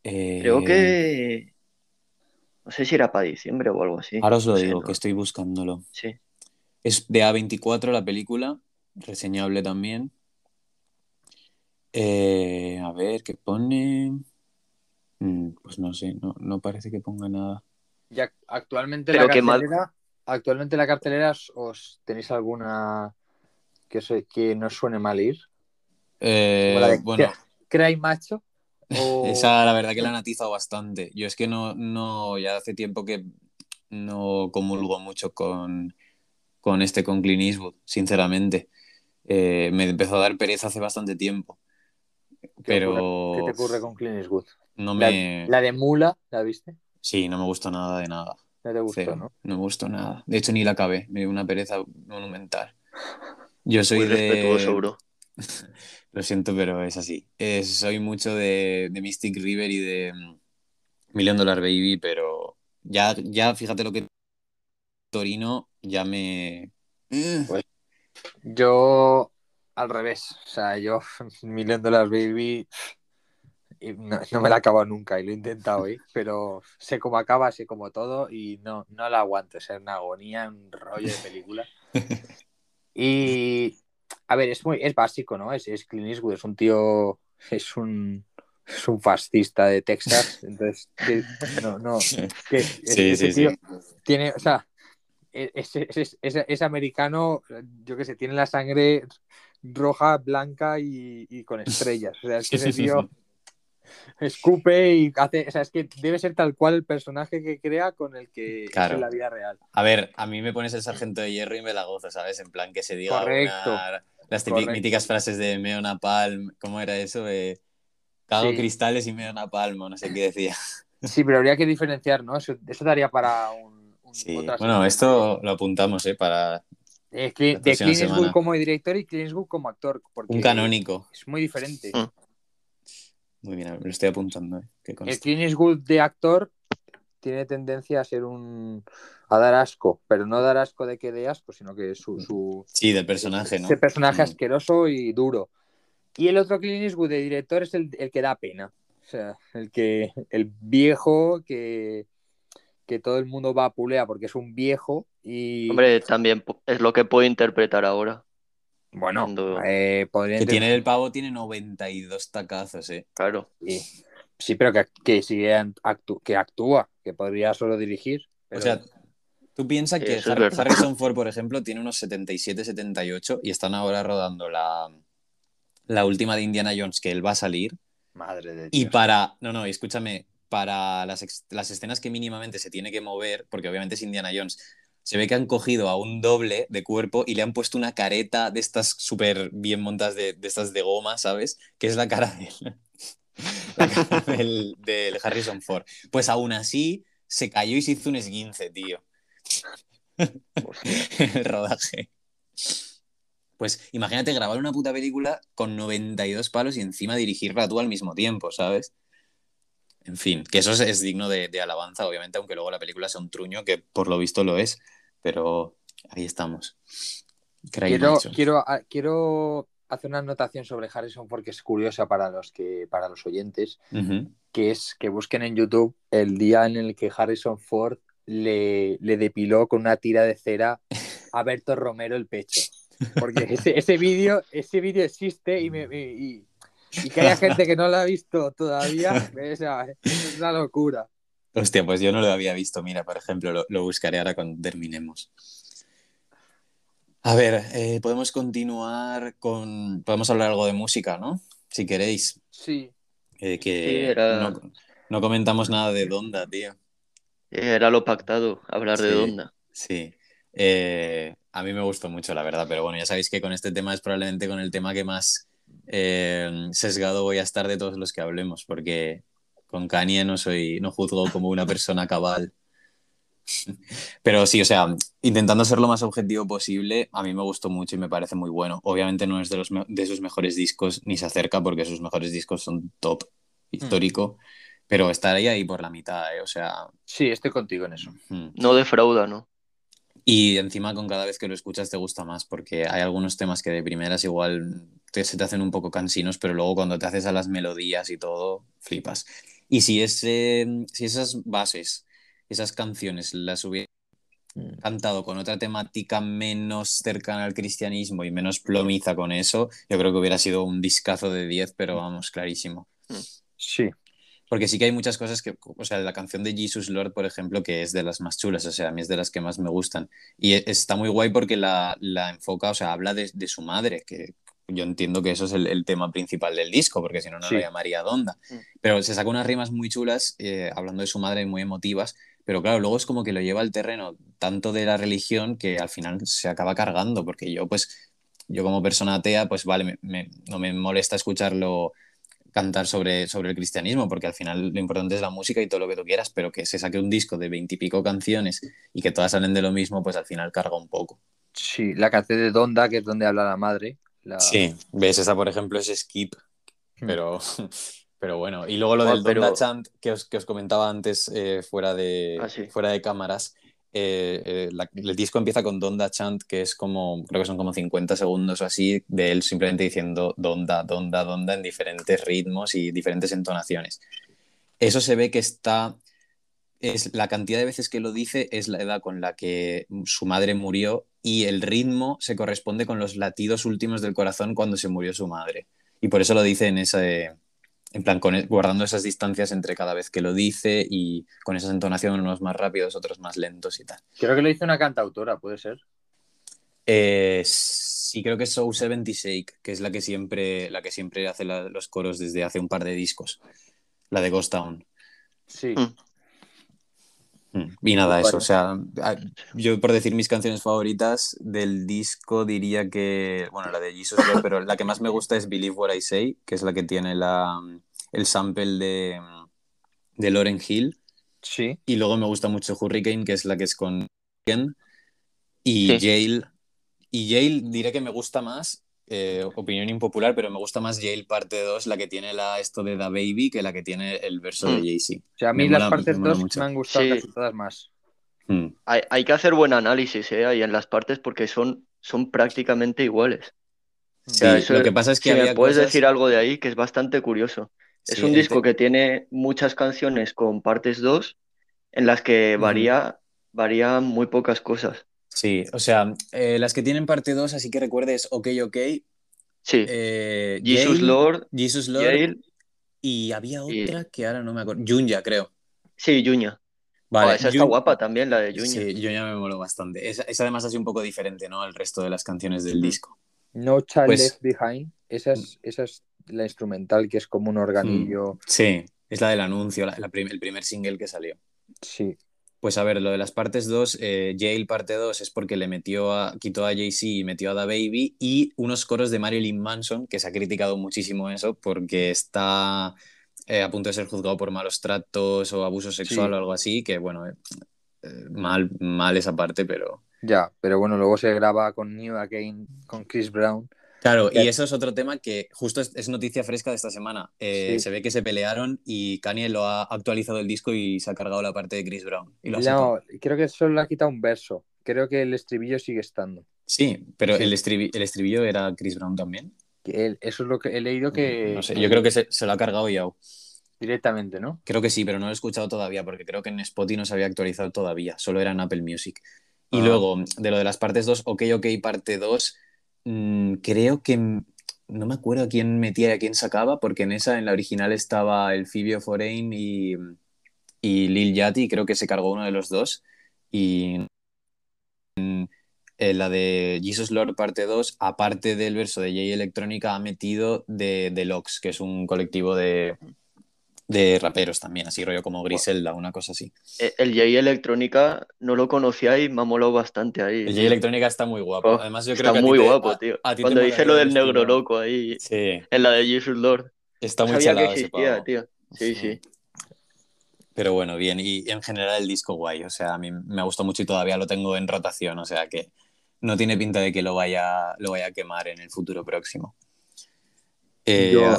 Speaker 2: Creo eh, que. No sé si era para diciembre o algo así.
Speaker 1: Ahora os lo digo, que estoy buscándolo.
Speaker 2: Sí.
Speaker 1: Es de A24 la película, reseñable también. Eh, a ver, ¿qué pone? Mm, pues no sé, no, parece que ponga nada.
Speaker 3: Ya actualmente la cartelera, actualmente la cartelera os tenéis alguna que, que no suene mal ir.
Speaker 1: Eh, bueno.
Speaker 3: Cray Macho.
Speaker 1: Esa la verdad que la han atizado bastante. Yo es que no, no, ya hace tiempo que no comulgo mucho con, con este, con Clint Eastwood, sinceramente. Eh, me empezó a dar pereza hace bastante tiempo. Pero...
Speaker 3: ¿Qué te ocurre con Clint Eastwood?
Speaker 1: No me...
Speaker 3: la, de Mula, ¿la viste?
Speaker 1: Sí, no me gustó nada de nada.
Speaker 3: No te gustó, ¿no?
Speaker 1: No me gustó nada. De hecho, ni la acabé. Me dio una pereza monumental. <laughs> Yo soy de... <laughs> Lo siento, pero es así. soy mucho de, Mystic River y de mm, Million Dollar Baby, pero ya, ya fíjate lo que Torino ya me.
Speaker 3: Eh. Pues, yo al revés. O sea, yo <laughs> Million Dollar Baby no, me la acabo nunca y lo he intentado hoy, pero sé cómo acaba, sé cómo todo y no, no la aguanto. Es una agonía, un rollo de película. <laughs> Y a ver, es muy, es básico, ¿no? Es, es Clint Eastwood, es un tío, es un, es un fascista de Texas, <laughs> entonces, no, no, que,
Speaker 1: sí, sí,
Speaker 3: tío tiene, o sea, es, americano, yo qué sé, tiene la sangre roja, blanca y, con estrellas. O sea, es que ese tío escupe y hace. O sea, es que debe ser tal cual el personaje que crea con el que es en la vida real.
Speaker 1: A ver, a mí me pones el sargento de hierro y me la gozo, ¿sabes? En plan que se diga Correcto. las míticas frases de Meo Napalm, ¿cómo era eso? cago cristales y Meo Napalm, no sé qué decía. <laughs>
Speaker 3: Sí, pero habría que diferenciar, ¿no? Eso, daría para un.
Speaker 1: bueno, esto lo apuntamos, ¿eh? Para.
Speaker 3: de Clint Eastwood como director y Clint Eastwood como actor.
Speaker 1: un canónico.
Speaker 3: Es muy diferente.
Speaker 1: Mm. Muy bien, lo estoy apuntando. ¿eh?
Speaker 3: El Clint Eastwood de actor tiene tendencia a ser un. a dar asco, pero no dar asco de que dé asco, sino que su. su...
Speaker 1: Sí, del personaje, ¿no?
Speaker 3: Ese personaje mm. asqueroso y duro. Y el otro Clint Eastwood de director es el, el que da pena. O sea, el que el viejo que, que todo el mundo va a pulea porque es un viejo y...
Speaker 2: Hombre, también es lo que puedo interpretar ahora.
Speaker 3: Bueno, eh,
Speaker 1: que tiene el pavo tiene 92 tacazos, ¿eh?
Speaker 2: Claro.
Speaker 3: Sí, pero que, que sigue que actúa, que podría solo dirigir. O
Speaker 1: sea, tú piensas que Harrison Ford, por ejemplo, tiene unos 77-78 y están ahora rodando la, la última de Indiana Jones, que él va a salir.
Speaker 3: Madre de Dios.
Speaker 1: Y para, no, no, escúchame, para las, escenas que mínimamente se tiene que mover, porque obviamente es Indiana Jones, se ve que han cogido a un doble de cuerpo y le han puesto una careta de estas súper bien montadas, de, estas de goma, ¿sabes? Que es <laughs> la cara, del, del, Harrison Ford. Pues aún así se cayó y se hizo un esguince, tío. <laughs> el rodaje. Pues imagínate grabar una puta película con 92 palos y encima dirigirla tú al mismo tiempo, ¿sabes? En fin, que eso es, digno de, alabanza, obviamente, aunque luego la película sea un truño, que por lo visto lo es, pero ahí estamos.
Speaker 3: Quiero, quiero, ah, quiero, hacer una anotación sobre Harrison porque es curiosa para los, que, para los oyentes, que es que busquen en YouTube el día en el que Harrison Ford le, le depiló con una tira de cera a Berto Romero el pecho. Porque <laughs> ese, ese vídeo ese vídeo existe y, me, y, que haya gente que no lo ha <laughs> visto todavía es, es una locura.
Speaker 1: Hostia, pues yo no lo había visto. Mira, por ejemplo, lo, buscaré ahora cuando terminemos. A ver, eh, podemos continuar con. Podemos hablar algo de música, ¿no? Si queréis.
Speaker 3: Sí.
Speaker 1: Eh, que no, comentamos nada de Donda, tío.
Speaker 2: Era lo pactado, hablar de Donda.
Speaker 1: Sí. Eh, a mí me gustó mucho, la verdad, pero bueno, ya sabéis que con este tema es probablemente con el tema que más eh, sesgado voy a estar de todos los que hablemos, porque con Kanye no soy, no juzgo como una persona cabal. Pero sí, o sea, intentando ser lo más objetivo posible, a mí me gustó mucho y me parece muy bueno. Obviamente no es de, los de sus mejores discos, ni se acerca porque sus mejores discos son top histórico, pero estaría ahí por la mitad, ¿eh? o sea...
Speaker 3: Sí, estoy contigo en eso.
Speaker 2: No defrauda, ¿no?
Speaker 1: Y encima con cada vez que lo escuchas te gusta más, porque hay algunos temas que de primeras igual te, se te hacen un poco cansinos, pero luego cuando te haces a las melodías y todo, flipas. Y si, ese, si esas bases, esas canciones las hubiera mm. cantado con otra temática menos cercana al cristianismo y menos plomiza con eso, yo creo que hubiera sido un discazo de 10, pero vamos, clarísimo.
Speaker 3: Sí,
Speaker 1: porque sí que hay muchas cosas que, o sea, la canción de Jesus Lord, por ejemplo, que es de las más chulas, o sea, a mí es de las que más me gustan. Y e, está muy guay porque la, la enfoca, o sea, habla de, de, su madre, que yo entiendo que eso es el, el tema principal del disco, porque si no, no lo llamaría Donda. Mm. Pero se saca unas rimas muy chulas, eh, hablando de su madre, muy emotivas, pero claro, luego es como que lo lleva al terreno tanto de la religión que al final se acaba cargando, porque yo, pues, yo como persona atea, pues vale, me, no me molesta escucharlo cantar sobre, sobre el cristianismo, porque al final lo importante es la música y todo lo que tú quieras, pero que se saque un disco de veintipico canciones y que todas salen de lo mismo, pues al final carga un poco.
Speaker 3: Sí, la canción de Donda, que es donde habla la madre.
Speaker 1: Sí, ves, esa por ejemplo es Skip, hmm. pero, <laughs> pero bueno. Y luego lo del Donda Chant que os, que os comentaba antes eh, fuera, de, ah, fuera de cámaras, eh, eh, el disco empieza con Donda Chant, que es como, creo que son como 50 segundos o así, de él simplemente diciendo Donda, Donda, Donda en diferentes ritmos y diferentes entonaciones. Eso se ve que está, es la cantidad de veces que lo dice es la edad con la que su madre murió y el ritmo se corresponde con los latidos últimos del corazón cuando se murió su madre. Y por eso lo dice en ese, en plan, con, e, guardando esas distancias entre cada vez que lo dice y con esas entonaciones, unos más rápidos, otros más lentos y tal.
Speaker 3: Creo que lo hizo una cantautora, ¿puede ser?
Speaker 1: Eh, sí, creo que es So 76, que es la que siempre, la que siempre hace los coros desde hace un par de discos. La de Ghost Town.
Speaker 3: Sí.
Speaker 1: Mm. Y nada, eso. O sea, yo por decir mis canciones favoritas del disco diría que, bueno, la de Jesus pero la que más me gusta es Believe What I Say, que es la que tiene la, el sample de, de Lauren Hill.
Speaker 3: Sí.
Speaker 1: Y luego me gusta mucho Hurricane, que es la que es con y Jail. Y Jail diré que me gusta más, eh, opinión impopular, pero me gusta más Jail parte 2, la que tiene la, esto de The Baby, que la que tiene el verso de
Speaker 3: Mm.
Speaker 1: Jay-Z.
Speaker 3: O sea, a mí
Speaker 1: Me
Speaker 3: las
Speaker 1: mola-
Speaker 3: partes
Speaker 1: me mola
Speaker 3: 2
Speaker 1: mucho.
Speaker 3: me han gustado
Speaker 2: Sí.
Speaker 3: casi todas más.
Speaker 1: Mm.
Speaker 2: Hay, hay que hacer buen análisis ¿eh? ahí en las partes porque son, son prácticamente iguales.
Speaker 1: Sí,
Speaker 2: sea, eso
Speaker 1: lo que pasa es que
Speaker 2: Si me puedes
Speaker 1: cosas-
Speaker 2: decir algo de ahí que es bastante curioso. Es
Speaker 1: Sí,
Speaker 2: un disco
Speaker 1: te-
Speaker 2: que tiene muchas canciones con partes 2 en las que varía, varían muy pocas cosas.
Speaker 1: Sí, o sea, eh, las que tienen parte 2, así que recuerdes OK, OK,
Speaker 2: Sí,
Speaker 1: eh,
Speaker 2: Jesus Lord,
Speaker 1: Jesus Lord, y había
Speaker 2: y-
Speaker 1: otra que ahora no me acuerdo, Junya, creo.
Speaker 2: sí, Junya.
Speaker 1: Vale,
Speaker 2: Oh, esa está guapa también, la de Junya.
Speaker 1: Sí, Junya me moló bastante. Esa, esa además así un poco diferente, ¿no? Al resto de las canciones del
Speaker 2: Ujú.
Speaker 1: disco.
Speaker 3: No Child
Speaker 1: Pues-
Speaker 3: Left Behind. Esa es, esa es la instrumental que es como un organillo.
Speaker 1: Sí, es la del anuncio, la- la prim- el primer single que salió.
Speaker 3: Sí.
Speaker 1: Pues a ver, lo de las partes 2, eh, Jail parte 2 es porque le metió a, quitó a Jay-Z y metió a Da Baby y unos coros de Marilyn Manson, que se ha criticado muchísimo eso porque está eh, a punto de ser juzgado por malos tratos o abuso sexual
Speaker 3: Sí.
Speaker 1: o algo así, que bueno, eh, eh, mal, mal esa parte, pero...
Speaker 3: Ya, pero bueno, luego se graba con New Again, con Chris Brown.
Speaker 1: Claro, y eso es otro tema que justo es, es noticia fresca de esta semana. Eh,
Speaker 3: Sí.
Speaker 1: Se ve que se pelearon y Kanye lo ha actualizado el disco y se ha cargado la parte de Chris Brown. Y lo
Speaker 3: No, creo que solo le ha quitado un verso. Creo que el estribillo sigue estando.
Speaker 1: Sí, pero
Speaker 3: Sí.
Speaker 1: El, estribi- el estribillo era Chris Brown también.
Speaker 3: Él- eso es lo que he leído que.
Speaker 1: No sé, yo creo que se, se lo ha cargado ya.
Speaker 3: Directamente, ¿no?
Speaker 1: Creo que sí, pero no lo he escuchado todavía porque creo que en Spotify no se había actualizado todavía, solo era en Apple Music. Y
Speaker 3: Ah.
Speaker 1: luego, de lo de las partes 2, OK, OK, parte 2, mm, creo que no me acuerdo a quién metía y a quién sacaba, porque en esa, en la original estaba el Fibio Foreign y, y Lil Yachty, creo que se cargó uno de los dos. Y mm, en la de Jesus Lord parte 2, aparte del verso de Jay Electrónica, ha metido de, de Lox, que es un colectivo de, de raperos también, así rollo como Griselda, una cosa así.
Speaker 2: Eh, El Jay Electrónica no lo conocía y me ha molado bastante ahí.
Speaker 1: El Jay Electrónica está muy guapo.
Speaker 2: Oh,
Speaker 1: Además, yo creo
Speaker 2: Está
Speaker 1: que a ti
Speaker 2: muy
Speaker 1: te-
Speaker 2: guapo,
Speaker 1: a-
Speaker 2: tío.
Speaker 1: a ti te
Speaker 2: Cuando dice lo del
Speaker 1: el
Speaker 2: negro loco ahí
Speaker 1: Sí,
Speaker 2: en la de Jesus Lord.
Speaker 1: está muy
Speaker 2: sabía
Speaker 1: chalado
Speaker 2: que
Speaker 1: ese pavo.
Speaker 2: tío. Sí, sí.
Speaker 1: Pero bueno, bien. Y en general el disco guay. O sea, a mí me ha gustado mucho y todavía lo tengo en rotación. O sea que no tiene pinta de que lo vaya, lo vaya a quemar en el futuro próximo. Eh,
Speaker 3: Yo,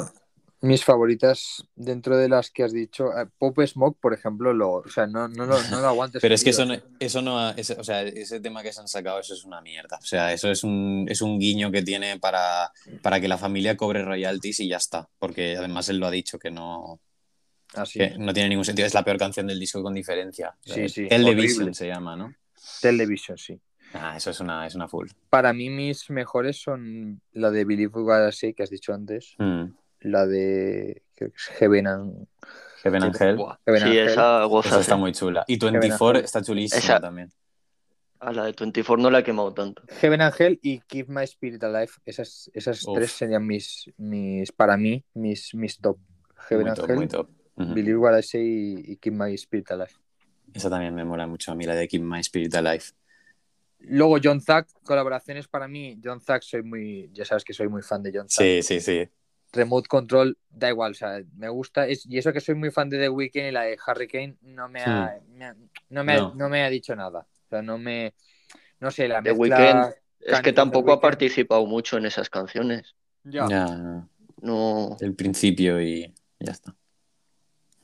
Speaker 3: mis favoritas dentro de las que has dicho, eh, Pop Smoke, por ejemplo, lo, o sea, no, no, lo- no lo aguantes.
Speaker 1: Pero es que eso no, eso no ese- o sea, ese tema que se han sacado, eso es una mierda. O sea, eso es un, es un guiño que tiene para, para que la familia cobre royalties y ya está. Porque además él lo ha dicho que no,
Speaker 3: Así.
Speaker 1: que no tiene ningún sentido. Es la peor canción del disco con diferencia.
Speaker 3: Sí, sí,
Speaker 1: Television se llama, ¿no?
Speaker 3: Television, sí.
Speaker 1: Ah, eso es una, es una full.
Speaker 3: Para mí, mis mejores son la de Believe I Say, que has dicho antes,
Speaker 1: Mm.
Speaker 3: La de creo que es Heaven and
Speaker 1: Heaven and Hell.
Speaker 2: Buah.
Speaker 3: Heaven
Speaker 2: Sí,
Speaker 3: and Hell.
Speaker 2: esa
Speaker 1: está muy chula. Y 24
Speaker 3: Heaven and
Speaker 1: está chulísima
Speaker 2: Esa-
Speaker 1: también.
Speaker 2: A la de 24 no la he quemado tanto.
Speaker 3: Heaven and Hell y Keep My Spirit Alive. Esas, esas
Speaker 1: Uf.
Speaker 3: tres serían mis, mis, para mí, mis, mis top. Heaven
Speaker 1: Muy
Speaker 3: and
Speaker 1: top,
Speaker 3: Hell,
Speaker 1: muy top.
Speaker 3: Believe What I Say y, y Keep My Spirit Alive.
Speaker 1: Esa también me mola mucho a mí, la de Keep My Spirit Alive.
Speaker 3: Luego John Zack, colaboraciones para mí. John Zack, soy muy, ya sabes que soy muy fan de John Zack.
Speaker 1: Sí, sí, sí.
Speaker 3: Remote Control, da igual, o sea, me gusta. Es, y eso que soy muy fan de The Weeknd y la de Hurricane no me ha, me ha- no me ha-
Speaker 1: No.
Speaker 3: me ha dicho nada. O sea, no me. No sé, la
Speaker 2: The
Speaker 3: mezcla.
Speaker 2: Weeknd Es que tampoco ha participado mucho en esas canciones.
Speaker 3: Ya.
Speaker 1: Ya, no.
Speaker 2: No.
Speaker 1: el principio y ya está.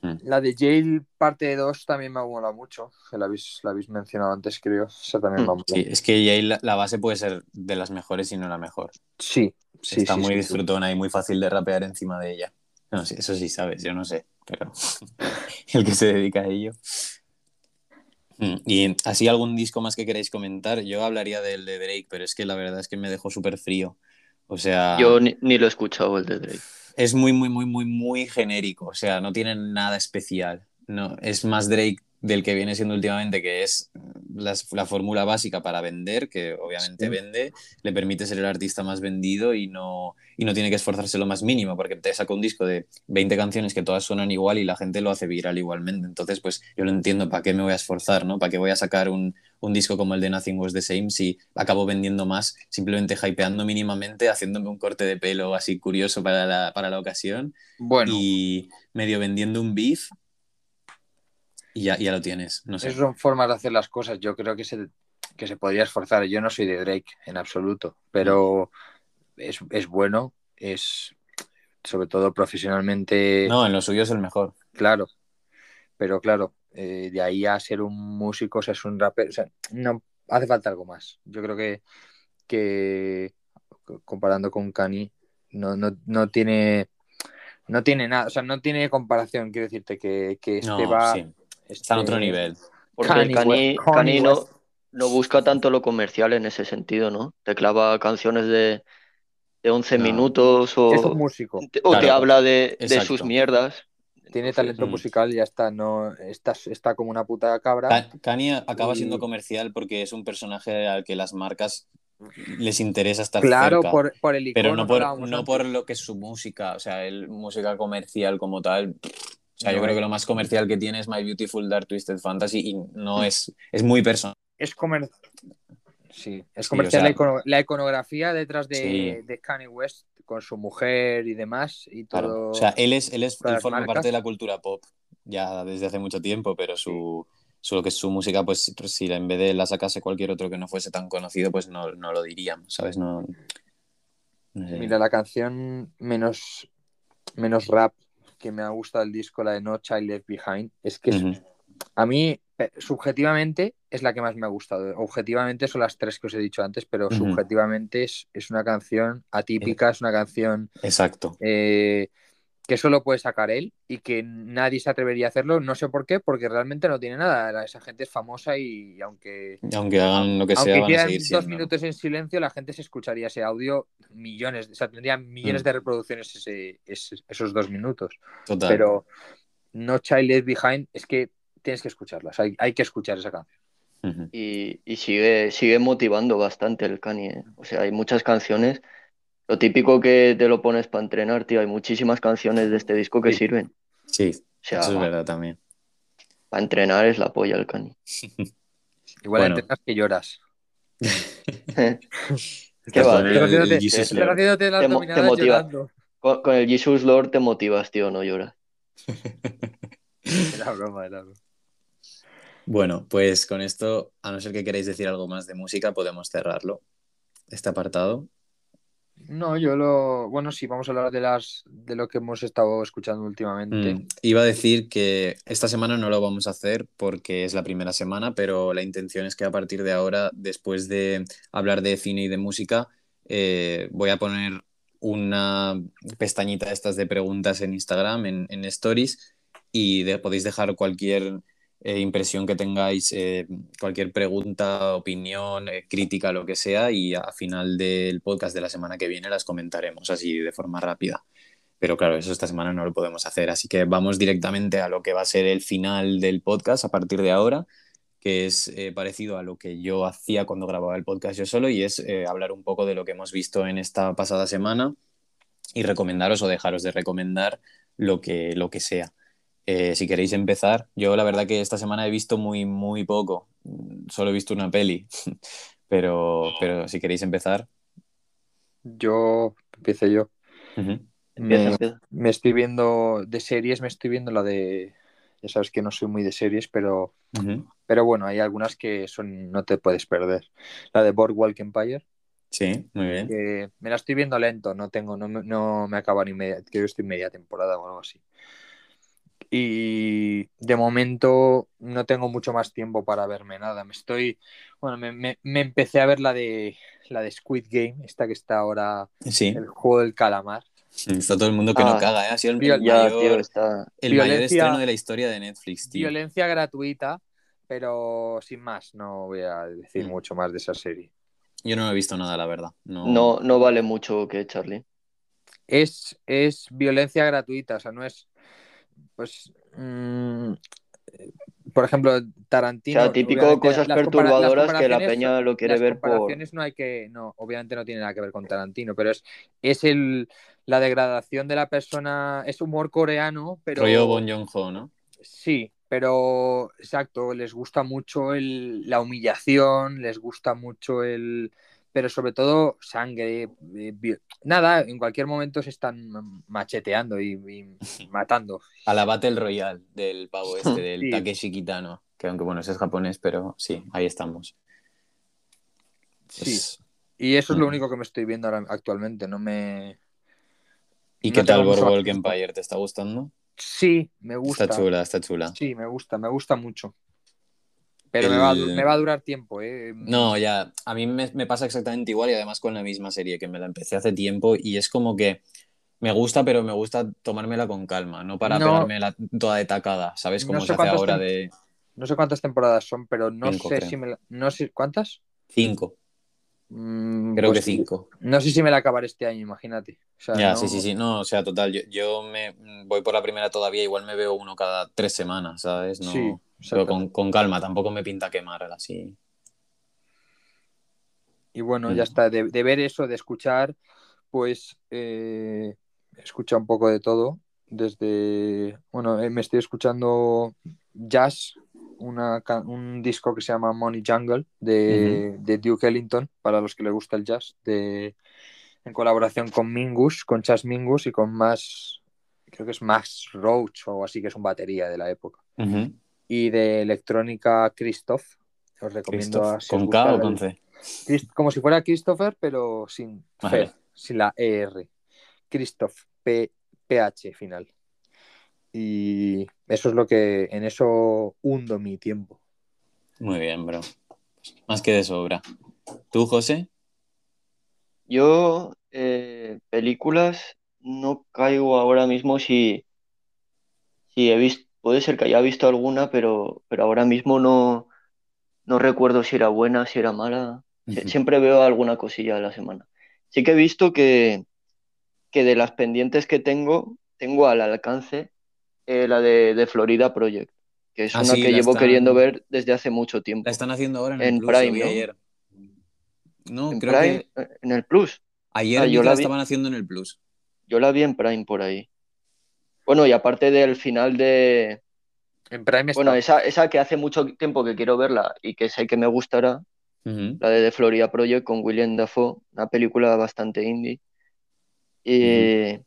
Speaker 1: Mm.
Speaker 3: La de Jail parte 2 también me ha molado mucho. La habéis, la habéis mencionado antes, creo. Esa también me ha molado.
Speaker 1: Sí, es que la, la base puede ser de las mejores y no la mejor.
Speaker 3: Sí, sí,
Speaker 1: Está
Speaker 3: sí,
Speaker 1: muy
Speaker 3: sí,
Speaker 1: disfrutona y muy fácil de rapear encima de ella. No, eso sí sabes, yo no sé, pero <laughs> el que se dedica a ello. Mm, Y así algún disco más que queráis comentar, yo hablaría del de Drake, pero es que la verdad es que me dejó súper frío. O sea,
Speaker 2: Yo ni, ni lo he escuchado el de Drake.
Speaker 1: es muy, muy, muy, muy, muy genérico. O sea, no tiene nada especial. No, es más Drake del que viene siendo últimamente, que es la, fórmula básica para vender, que obviamente vende, le permite ser el artista más vendido y no, y no tiene que esforzarse lo más mínimo, porque te saca un disco de 20 canciones que todas suenan igual y la gente lo hace viral igualmente. Entonces, pues yo lo entiendo, ¿para qué me voy a esforzar? ¿no? ¿Para qué voy a sacar un, un disco como el de Nothing Was the Same si acabo vendiendo más simplemente hypeando mínimamente, haciéndome un corte de pelo así curioso para la, para la ocasión bueno. y medio vendiendo un beef y ya, ya lo tienes. No sé.
Speaker 3: Esas son formas de hacer las cosas. Yo creo que se, que se podría esforzar. Yo no soy de Drake en absoluto, pero es, es bueno, es sobre todo profesionalmente.
Speaker 1: No, en lo suyo es el mejor.
Speaker 3: Claro, pero claro, eh, de ahí a ser un músico, o sea, es un rapper, o sea, no hace falta algo más. Yo creo que, que comparando con Kanye, no, no, no tiene no tiene nada, o sea, no tiene comparación, quiero decirte que, que este va
Speaker 1: Está en otro este, nivel.
Speaker 2: Porque Kanye, no, busca tanto lo comercial en ese sentido, ¿no? Te clava canciones de, de 11 minutos o,
Speaker 3: es un músico.
Speaker 2: o te habla de, sus mierdas.
Speaker 3: Tiene talento musical y ya está, no está, está como una puta cabra.
Speaker 1: Kanye acaba siendo comercial porque es un personaje al que las marcas les interesa estar
Speaker 3: claro, por, por, el
Speaker 1: pero no por, no por lo que es su música, o sea, el música comercial como tal, sea, yo creo que lo más comercial que tiene es My Beautiful Dark Twisted Fantasy y no es, es muy personal.
Speaker 3: Es comercial. Sí, es comercial la, iconografía detrás de, de, Kanye West con su mujer y demás y todo.
Speaker 1: O sea, él es, él es forma parte de la cultura pop ya desde hace mucho tiempo, pero su, que es su música, pues, pues si en vez de la sacase cualquier otro que no fuese tan conocido, pues no, no lo diríamos, ¿sabes? No,
Speaker 3: Mira, la canción menos, menos rap que me ha gustado el disco, la de No Child Left Behind, es que a mí, subjetivamente, es la que más me ha gustado. Objetivamente son las tres que os he dicho antes, pero subjetivamente es, una canción atípica, es una canción.
Speaker 1: Exacto.
Speaker 3: Eh, que solo puede sacar él y que nadie se atrevería a hacerlo, no sé por qué, porque realmente no tiene nada. Esa gente es famosa y aunque.
Speaker 1: Aunque hagan lo que sea,
Speaker 3: van a seguir dos minutos en silencio, la gente se escucharía ese audio millones, o sea, tendría millones mm. de reproducciones ese, esos dos minutos.
Speaker 1: Total.
Speaker 3: Pero No Child Left Behind es que tienes que escucharlas, hay, hay que escuchar esa canción.
Speaker 2: Y, y, sigue, sigue motivando bastante el Kanye. O sea, hay muchas canciones lo típico que te lo pones para entrenar, tío. Hay muchísimas canciones de este disco que sirven.
Speaker 1: Sí, eso es verdad también.
Speaker 2: Para entrenar es la polla el cani. <laughs>
Speaker 3: Igual entrenas que lloras. <laughs> <laughs>
Speaker 2: ¿Qué va? Te, motiva. Con, el Jesus Lord te motivas, tío, no lloras.
Speaker 3: era broma, era broma.
Speaker 1: Bueno, pues con esto, a no ser que queráis decir algo más de música, podemos cerrarlo. Este apartado.
Speaker 3: No, yo lo. Bueno, sí, vamos a hablar de las de lo que hemos estado escuchando últimamente. Mm,
Speaker 1: iba a decir que esta semana no lo vamos a hacer porque es la primera semana, pero la intención es que a partir de ahora, después de hablar de cine y de música, eh, voy a poner una pestañita de estas de preguntas en Instagram, en, en Stories, y podéis dejar cualquier eh, impresión que tengáis, eh, cualquier pregunta, opinión, eh, crítica, lo que sea, y a final del podcast de la semana que viene las comentaremos así de forma rápida. Pero claro, eso esta semana no lo podemos hacer, así que vamos directamente a lo que va a ser el final del podcast a partir de ahora, que es parecido a lo que yo hacía cuando grababa el podcast yo solo, y es hablar un poco de lo que hemos visto en esta pasada semana y recomendaros o dejaros de recomendar lo que, lo que sea. Eh, si queréis empezar, yo la verdad que esta semana he visto muy, muy poco. Solo he visto una peli. <laughs> pero, pero si queréis empezar.
Speaker 3: Yo empecé yo. me, estoy viendo de series, me estoy viendo la de. Ya sabes que no soy muy de series, pero, pero bueno, hay algunas que son no te puedes perder. La de Boardwalk Empire.
Speaker 1: Sí, muy bien.
Speaker 3: me la estoy viendo lento, no tengo, no, no me acaba ni media, creo que estoy media temporada o algo así. Y de momento no tengo mucho más tiempo para verme nada. Me estoy. Bueno, me, empecé a ver la de la de Squid Game, esta que está ahora. El juego del calamar.
Speaker 1: Está todo el mundo que no ah. caga, ¿eh? Ha sido el, mayor, está... el mayor estreno de la historia de Netflix, tío.
Speaker 3: Violencia gratuita, pero sin más, no voy a decir mm. mucho más de esa serie.
Speaker 1: Yo no he visto nada, la verdad. No,
Speaker 2: no, no vale mucho que Charlie.
Speaker 3: es, es violencia gratuita, o sea, no es, pues, mm, por ejemplo, Tarantino.
Speaker 2: O sea, típico cosas perturbadoras que la peña lo quiere ver
Speaker 3: por. comparaciones no hay que. No, obviamente no tiene nada que ver con Tarantino, pero es, es el, la degradación de la persona. Es humor coreano, pero.
Speaker 1: Rollo Bon Joon-ho, ¿no?
Speaker 3: Sí, pero exacto, les gusta mucho el, la humillación, les gusta mucho el pero sobre todo sangre. Eh, nada, en cualquier momento se están macheteando y, <laughs> matando.
Speaker 1: A la Battle Royale del pavo este, <laughs> del Takeshi Kitano, que aunque bueno, ese es japonés, pero sí, ahí estamos.
Speaker 3: Sí. Y eso es lo mm. único que me estoy viendo ahora actualmente, no me...
Speaker 1: ¿Y qué tal Boardwalk Empire? ¿Te está gustando?
Speaker 3: Sí, me gusta.
Speaker 1: Está chula, está chula.
Speaker 3: Sí, me gusta, me gusta mucho. Pero me, va, me, va, a durar tiempo, ¿eh?
Speaker 1: No, ya, a mí me, me, pasa exactamente igual y además con la misma serie, que me la empecé hace tiempo y es como que me gusta, pero me gusta tomármela con calma, no para pegarme toda de tacada, ¿sabes? Como se hace ahora de...
Speaker 3: No sé cuántas temporadas son, pero no sé si me la... No sé, ¿Cuántas?
Speaker 1: Cinco. Mm, creo pues que cinco.
Speaker 3: No sé si me la acabaré este año, imagínate.
Speaker 1: ya, sí, sí, sí. No, o sea, total, yo, yo, me voy por la primera todavía, igual me veo uno cada tres semanas, ¿sabes? No... Sí. Pero con, calma, tampoco me pinta quemar así.
Speaker 3: Y bueno, ya mm. está, de, ver eso, de escuchar, pues eh, escucha un poco de todo. Desde, bueno, eh, me estoy escuchando jazz, un disco que se llama Money Jungle de, Duke Ellington, para los que les gusta el jazz, de, en colaboración con Mingus, con Chas Mingus y con más, creo que es Max Roach o así, que es un batería de la época y de electrónica Christoph. Os recomiendo a,
Speaker 1: ¿Con K o con C?
Speaker 3: como si fuera Christopher, pero sin, sin la ER. Christoph, P, PH final. Y eso es lo que en eso hundo mi tiempo.
Speaker 1: Muy bien, bro. Más que de sobra. ¿Tú, José?
Speaker 2: Yo, eh, películas, no caigo ahora mismo si, si he visto Puede ser que haya visto alguna, pero, pero ahora mismo no, no recuerdo si era buena, si era mala. Siempre veo alguna cosilla a la semana. Sí que he visto que, que de las pendientes que tengo, tengo al alcance eh, la de, Florida Project, que es ah, una que llevo queriendo ver desde hace mucho tiempo.
Speaker 1: La están haciendo ahora en, el Prime, ¿no? Ayer.
Speaker 2: No, ¿En creo que... Eh, en el Plus.
Speaker 1: Ayer ah, yo la, estaban haciendo en el Plus.
Speaker 2: Yo la vi en Prime por ahí. Bueno, y aparte del final de.
Speaker 3: En Prime
Speaker 2: Bueno, esa, esa que hace mucho tiempo que quiero verla y que sé que me gustará, la de The Florida Project con William Dafoe, una película bastante indie. Y,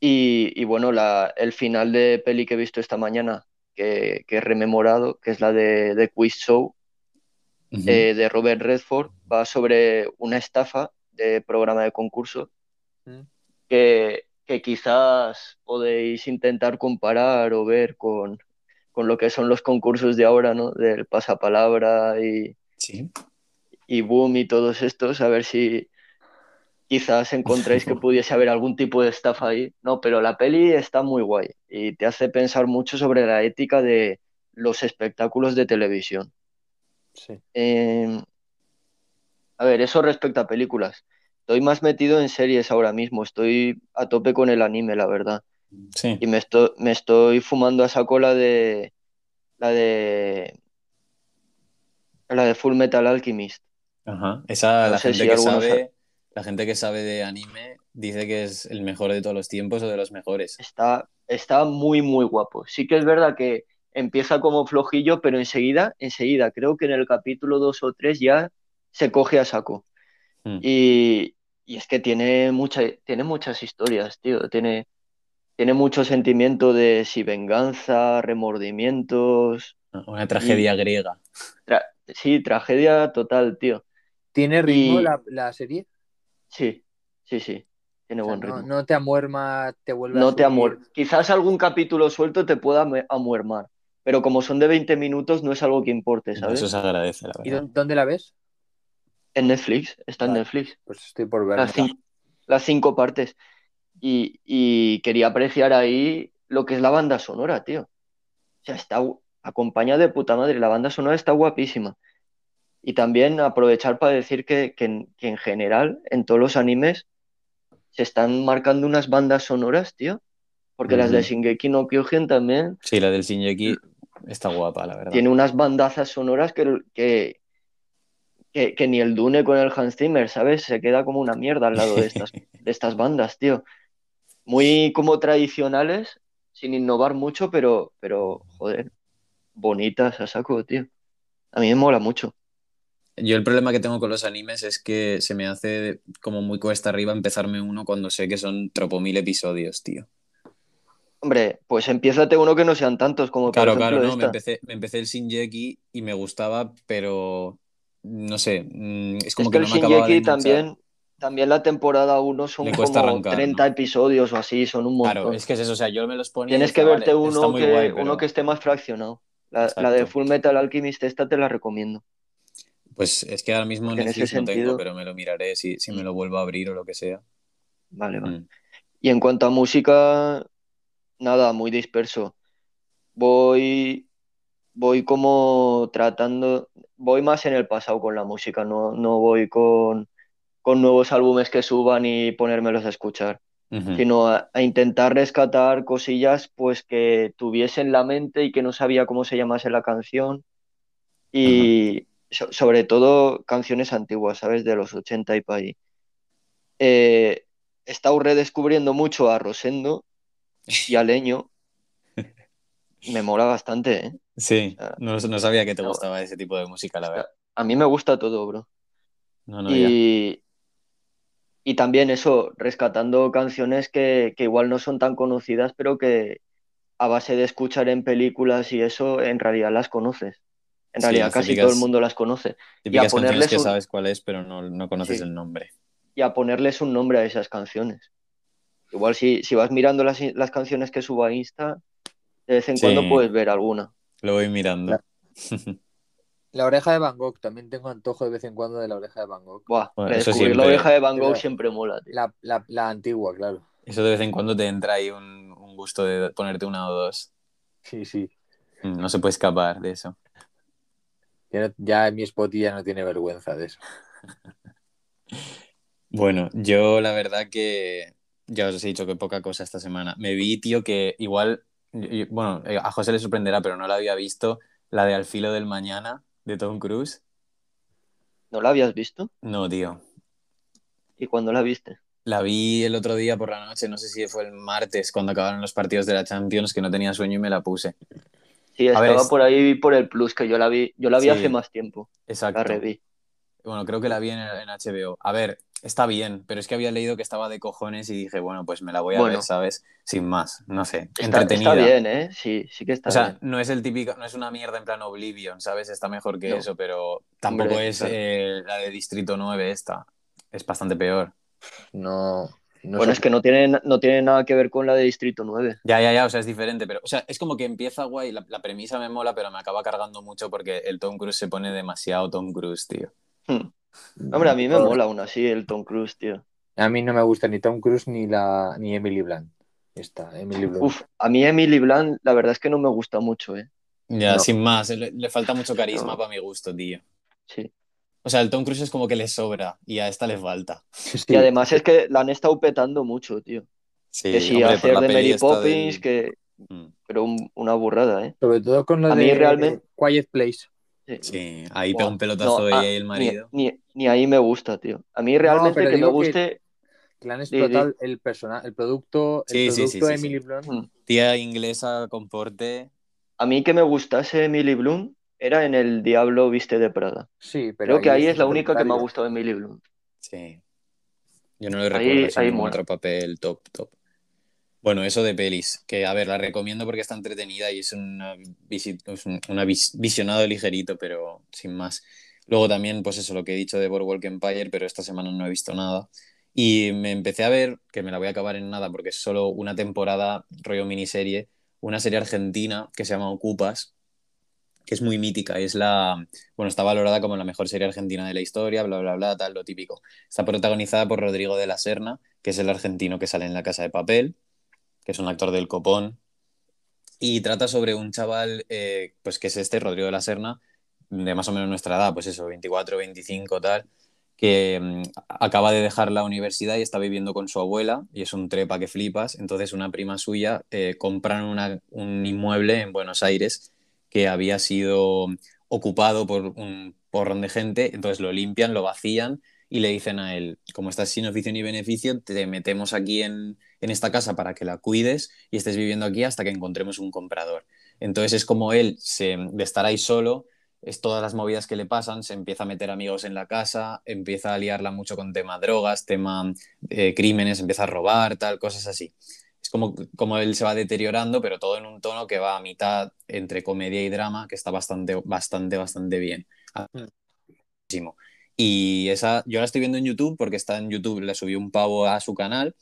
Speaker 2: y, bueno, la, el final de peli que he visto esta mañana, que, que he rememorado, que es la de The Quiz Show, eh, de Robert Redford, va sobre una estafa de programa de concurso que que quizás podéis intentar comparar o ver con, lo que son los concursos de ahora, ¿no? Del pasapalabra y, y boom y todos estos, a ver si quizás encontréis que <laughs> pudiese haber algún tipo de estafa ahí. No, pero la peli está muy guay y te hace pensar mucho sobre la ética de los espectáculos de televisión.
Speaker 3: Sí.
Speaker 2: Em, a ver, eso respecto a películas. Estoy más metido en series ahora mismo, estoy a tope con el anime, la verdad.
Speaker 1: Sí.
Speaker 2: Y me estoy, me estoy fumando a esa cola de la de la de Full Metal Alchemist.
Speaker 1: Ajá. Esa la gente que sabe, la gente que sabe de anime dice que es el mejor de todos los tiempos o de los mejores.
Speaker 2: Está, está muy muy guapo. Sí que es verdad que empieza como flojillo, pero enseguida, enseguida, creo que en el capítulo 2 o 3 ya se coge a saco. Mm. Y, y es que tiene, mucha, tiene muchas historias, tío. Tiene, tiene mucho sentimiento de si venganza, remordimientos.
Speaker 1: Una tragedia griega.
Speaker 2: sí, tragedia total, tío.
Speaker 3: ¿Tiene ritmo la, serie?
Speaker 2: Sí, sí, sí. Tiene buen ritmo.
Speaker 3: No, te amuerma, te vuelve
Speaker 2: no te amuer... Quizás algún capítulo suelto te pueda amuermar, pero como son de 20 minutos no es algo que importe, ¿sabes?
Speaker 1: Eso se agradece, la
Speaker 3: verdad. ¿Y dónde la ves?
Speaker 2: En Netflix, está en Netflix.
Speaker 3: Pues estoy por ver.
Speaker 2: Las, cinco, partes. Y, quería apreciar ahí lo que es la banda sonora, tío. O sea, está acompañada de puta madre. La banda sonora está guapísima. Y también aprovechar para decir que, en general, en todos los animes, se están marcando unas bandas sonoras, tío. Porque las de Shingeki no Kyojin también.
Speaker 1: Sí, la del Shingeki está guapa, la verdad.
Speaker 2: Tiene unas bandazas sonoras que, que, que, ni el Dune con el Hans Zimmer, ¿sabes? Se queda como una mierda al lado de estas, <laughs> de estas bandas, tío. Muy como tradicionales, sin innovar mucho, pero, pero joder, bonitas a saco, tío. A mí me mola mucho.
Speaker 1: Yo el problema que tengo con los animes es que se me hace como muy cuesta arriba empezarme uno cuando sé que son tropo mil episodios, tío.
Speaker 2: Hombre, pues empiézate uno que no sean tantos como
Speaker 1: Claro, claro, no, me empecé, me empecé el Shinjeki y me gustaba, pero no sé, mm, es como que, no me acababa de
Speaker 2: también, también la temporada 1 son como 30 episodios o así, son un montón. Claro,
Speaker 1: es que es eso, o sea, yo me los ponía.
Speaker 2: Tienes que verte uno, que, uno que esté más fraccionado. La, de Full Metal Alchemist, esta te la recomiendo.
Speaker 1: Pues es que ahora mismo Netflix no tengo, pero me lo miraré si, me lo vuelvo a abrir o lo que sea.
Speaker 2: Vale, vale. Mm. Y en cuanto a música, nada, muy disperso. Voy, voy como tratando, voy más en el pasado con la música, no, no voy con, con nuevos álbumes que suban y ponérmelos a escuchar sino a, intentar rescatar cosillas pues que tuviese en la mente y que no sabía cómo se llamase la canción y sobre todo canciones antiguas, ¿sabes? De los 80 y para ahí. Eh, he estado redescubriendo mucho a Rosendo y a <laughs> Leño. Me mola bastante, ¿eh?
Speaker 1: Sí, no, no sabía que te gustaba ese tipo de música, la verdad.
Speaker 2: A mí me gusta todo, bro. y, y también eso, rescatando canciones que, igual no son tan conocidas, pero que a base de escuchar en películas y eso, en realidad las conoces. En realidad casi todo el mundo las conoce.
Speaker 1: y a ponerles que sabes cuál es, pero no, conoces el nombre.
Speaker 2: Y a ponerles un nombre a esas canciones. Igual si, si vas mirando las, canciones que subo a Insta, de vez en cuando puedes ver alguna.
Speaker 1: Lo voy mirando. <laughs>
Speaker 3: La oreja de Van Gogh, también tengo antojo de vez en cuando de la oreja de Van Gogh.
Speaker 2: Buah, la oreja de Van Gogh siempre mola, tío.
Speaker 3: La, antigua, claro.
Speaker 1: Eso de vez en cuando te entra ahí un, gusto de ponerte una o dos.
Speaker 3: Sí, sí.
Speaker 1: Mm, no se puede escapar de eso.
Speaker 3: Ya, ya mi spot ya no tiene vergüenza de eso. <laughs>
Speaker 1: bueno, yo la verdad que ya os he dicho que poca cosa esta semana. Me vi, tío, que igual, bueno, a José le sorprenderá, pero no la había visto, la de Al filo del mañana de Tom Cruise.
Speaker 2: ¿No la habías visto?
Speaker 1: No, tío.
Speaker 2: ¿Y cuándo la viste?
Speaker 1: La vi el otro día por la noche, no sé si fue el martes, cuando acabaron los partidos de la Champions, que no tenía sueño y me la puse.
Speaker 2: Sí, estaba por ahí por el Plus, que yo la vi, yo la vi hace más tiempo. Exacto. La reví.
Speaker 1: Bueno, creo que la vi en, en, HBO. A ver, está bien, pero es que había leído que estaba de cojones y dije, bueno, pues me la voy a ver, ¿sabes? Sin más, no sé.
Speaker 2: Está, entretenida. Está bien, ¿eh? Sí, sí que está
Speaker 1: O sea, no es el típico, no es una mierda en plan Oblivion, ¿sabes? Está mejor que eso, pero tampoco es eh, la de Distrito 9 esta. Es bastante peor.
Speaker 3: No.
Speaker 2: bueno, es que no tiene, no tiene nada que ver con la de Distrito 9.
Speaker 1: Ya, ya, ya, o sea, es diferente, pero, o sea, es como que empieza guay, la, premisa me mola, pero me acaba cargando mucho porque el Tom Cruise se pone demasiado Tom Cruise, tío. Hmm.
Speaker 2: Hombre, a mí me mola aún así el Tom Cruise, tío.
Speaker 3: A mí no me gusta ni Tom Cruise ni la ni Emily Blunt. Está, Emily Blunt.
Speaker 2: Uf, a mí Emily Blunt la verdad es que no me gusta mucho, ¿eh?
Speaker 1: Ya, sin más, le, falta mucho carisma para mi gusto, tío.
Speaker 2: Sí.
Speaker 1: O sea, el Tom Cruise es como que le sobra y a esta le falta.
Speaker 2: Y además es que la han estado petando mucho, tío. Sí, que si hacer de Mary Poppins, que... Mm. Pero una burrada, ¿eh?
Speaker 3: Sobre todo con lo de realmente... Quiet Place.
Speaker 1: Sí, ahí pega un pelotazo y ah, el marido.
Speaker 2: Ni, ahí me gusta, tío. A mí realmente que me guste.
Speaker 3: Que han explotado el personal, el producto, el producto de Emily Blunt. Mm.
Speaker 1: Tía inglesa con porte.
Speaker 2: A mí que me gustase Emily Blunt era en El Diablo Viste de Prada.
Speaker 3: Sí, pero.
Speaker 2: Creo que ahí es la única que me ha gustado de Emily Blunt.
Speaker 1: Sí. Yo no le recuerdo ahí, otro papel top, top. Bueno, eso de pelis, que a ver, la recomiendo porque está entretenida y es, una un visionado ligerito, pero sin más. Luego también, pues eso, lo que he dicho de Boardwalk Empire, pero esta semana no he visto nada. Y me empecé a ver, que me la voy a acabar en nada porque es solo una temporada, rollo miniserie, una serie argentina que se llama Ocupas, que es muy mítica. Es la, bueno, está valorada como la mejor serie argentina de la historia, bla, bla, bla, tal, lo típico. Está protagonizada por Rodrigo de la Serna, que es el argentino que sale en La Casa de Papel que es un actor del copón, y trata sobre un chaval, eh, pues que es este, Rodrigo de la Serna, de más o menos nuestra edad, pues eso, 24, 25, tal, que mm, acaba de dejar la universidad y está viviendo con su abuela y es un trepa que flipas. Entonces una prima suya eh, compran un inmueble en Buenos Aires que había sido ocupado por un porrón de gente, entonces lo limpian, lo vacían y le dicen a él, como estás sin oficio ni beneficio, te metemos aquí en, en esta casa para que la cuides y estés viviendo aquí hasta que encontremos un comprador. Entonces es como él, se, de estar ahí solo, es todas las movidas que le pasan, se empieza a meter amigos en la casa, empieza a liarla mucho con tema drogas, tema eh, crímenes, empieza a robar, tal, cosas así. Es como, como él se va deteriorando, pero todo en un tono que va a mitad entre comedia y drama, que está bastante, bastante, bastante bien. Y esa, yo la estoy viendo en YouTube porque está en YouTube, le subió un pavo a su canal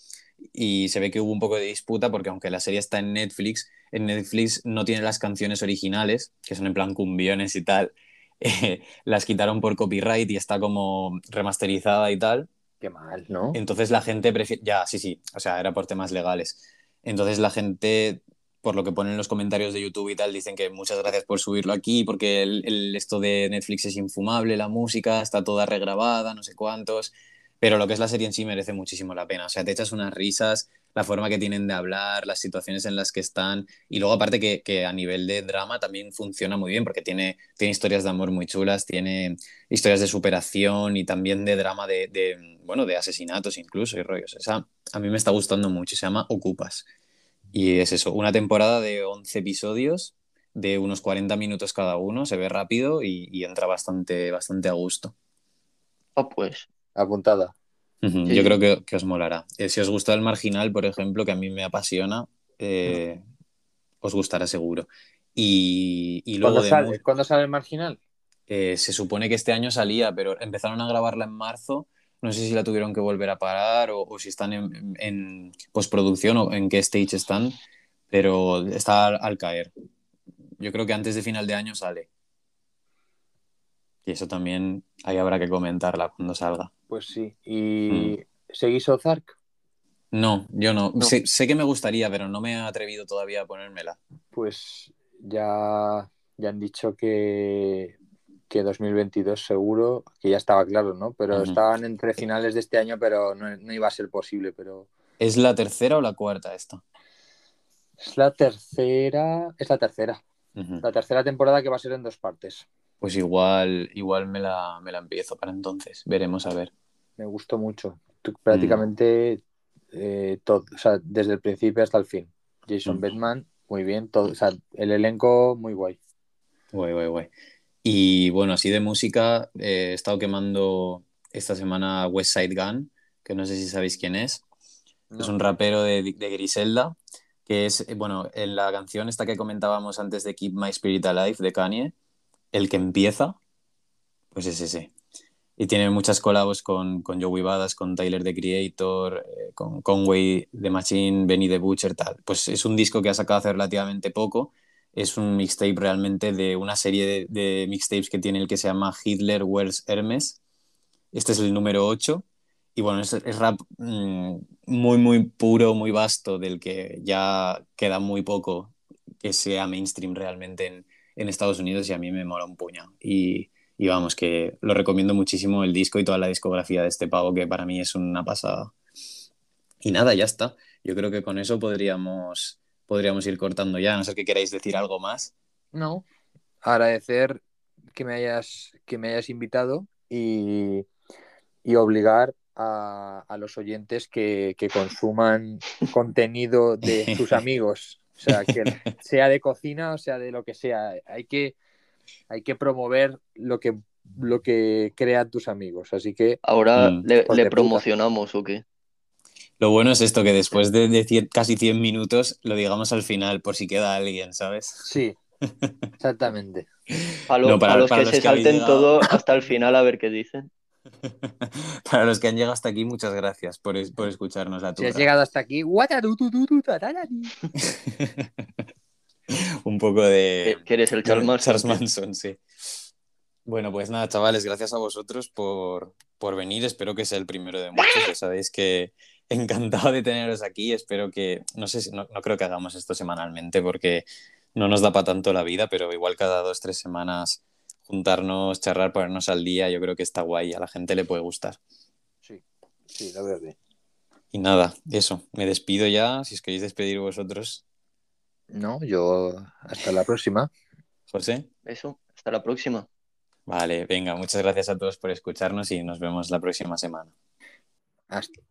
Speaker 1: y se ve que hubo un poco de disputa porque aunque la serie está en Netflix, en Netflix no tiene las canciones originales, que son en plan cumbiones y tal, <laughs> eh, las quitaron por copyright y está como remasterizada y tal.
Speaker 3: Qué mal, ¿no?
Speaker 1: Entonces la gente prefiere, ya, sí, sí, o sea, era por temas legales. Entonces la gente, por lo que ponen en los comentarios de YouTube y tal, dicen que muchas gracias por subirlo aquí, porque el, esto de Netflix es infumable, la música está toda regrabada, no sé cuántos. Pero lo que es la serie en sí merece muchísimo la pena. O sea, te echas unas risas, la forma que tienen de hablar, las situaciones en las que están. Y luego, aparte, que, que, a nivel de drama también funciona muy bien, porque tiene, tiene historias de amor muy chulas, tiene historias de superación y también de drama de, bueno, de asesinatos incluso y rollos. Esa a mí me está gustando mucho. Se llama Ocupas. Y es eso, una temporada de 11 episodios de unos 40 minutos cada uno, se ve rápido y, y entra bastante, bastante a gusto.
Speaker 2: Ah, pues
Speaker 3: apuntada.
Speaker 1: Yo creo que, os molará. Eh, si os gusta el marginal, por ejemplo, que a mí me apasiona, eh, os gustará seguro. Y, luego
Speaker 3: ¿Cuándo, sale? ¿Cuándo sale el marginal?
Speaker 1: Eh, se supone que este año salía, pero empezaron a grabarla en marzo. No sé si la tuvieron que volver a parar o, si están en, en, postproducción o en qué stage están, pero está al caer. Yo creo que antes de final de año sale. Y eso también ahí habrá que comentarla cuando salga.
Speaker 3: Pues sí. ¿Y mm. seguís Ozark?
Speaker 1: No, yo no. Sé, que me gustaría, pero no me he atrevido todavía a ponérmela.
Speaker 3: Pues ya, ya han dicho que, que 2022 seguro, que ya estaba claro, ¿no? Pero estaban entre finales de este año, pero no, iba a ser posible. Pero...
Speaker 1: ¿Es la tercera o la cuarta esta?
Speaker 3: Es la tercera. Es la tercera. La tercera temporada que va a ser en dos partes.
Speaker 1: Pues igual, igual me la, me la empiezo para entonces. Veremos a ver.
Speaker 3: Me gustó mucho. prácticamente eh, todo, o sea, desde el principio hasta el fin. Jason mm. muy bien. Todo, o sea, el elenco, muy guay.
Speaker 1: Guay, guay, guay. Y bueno, así de música, eh, he estado quemando esta semana West Side Gun, que no sé si sabéis quién es. Es un rapero de, de Griselda, que es, bueno, en la canción esta que comentábamos antes de Keep My Spirit Alive de Kanye, el que empieza, pues es ese. Y tiene muchas colabos con, con Joey Badass, con Tyler the Creator, eh, con Conway the Machine, Benny the Butcher, tal. Pues es un disco que ha sacado hace relativamente poco. Es un mixtape realmente de una serie de, mixtapes que tiene el que se llama Hitler Wears Hermes. Este es el número 8. Y bueno, es, rap mm, muy, muy puro, muy vasto, del que ya queda muy poco que sea mainstream realmente en, en Estados Unidos y a mí me mola un puño. Y, y, vamos, que lo recomiendo muchísimo el disco y toda la discografía de este pavo, que para mí es una pasada. Y nada, ya está. Yo creo que con eso podríamos, podríamos ir cortando ya, no sé que queráis decir algo más.
Speaker 3: No, agradecer que me hayas, que me hayas invitado y, y obligar a, a, los oyentes que, que consuman <laughs> contenido de sus amigos. O sea, que <laughs> sea de cocina o sea de lo que sea, hay que, hay que promover lo que, lo que crean tus amigos. Así que.
Speaker 2: Ahora mm. le, promocionamos o qué.
Speaker 1: Lo bueno es esto, que después de, casi 100 minutos lo digamos al final, por si queda alguien, ¿sabes?
Speaker 3: Sí, <laughs> exactamente.
Speaker 2: A, los que se salten todo hasta el final a ver qué dicen. <laughs>
Speaker 1: Para los que han llegado hasta aquí, muchas gracias por, escucharnos la
Speaker 3: Si has llegado hasta aquí, <laughs>
Speaker 1: un poco de.
Speaker 2: ¿Qué eres el
Speaker 1: Charles Manson? sí. Bueno, pues nada, chavales, gracias a vosotros por, venir. Espero que sea el primero de muchos. Ya sabéis que <laughs> encantado de teneros aquí. Espero que. No sé, no, no creo que hagamos esto semanalmente porque no nos da para tanto la vida, pero igual cada dos, tres semanas juntarnos, charlar, ponernos al día, yo creo que está guay, a la gente le puede gustar.
Speaker 3: Sí, sí, la verdad.
Speaker 1: Y nada, eso, me despido ya, si os queréis despedir vosotros.
Speaker 3: No, yo hasta la próxima.
Speaker 1: José.
Speaker 2: Eso, hasta la próxima.
Speaker 1: Vale, venga, muchas gracias a todos por escucharnos y nos vemos la próxima semana.
Speaker 3: Hasta.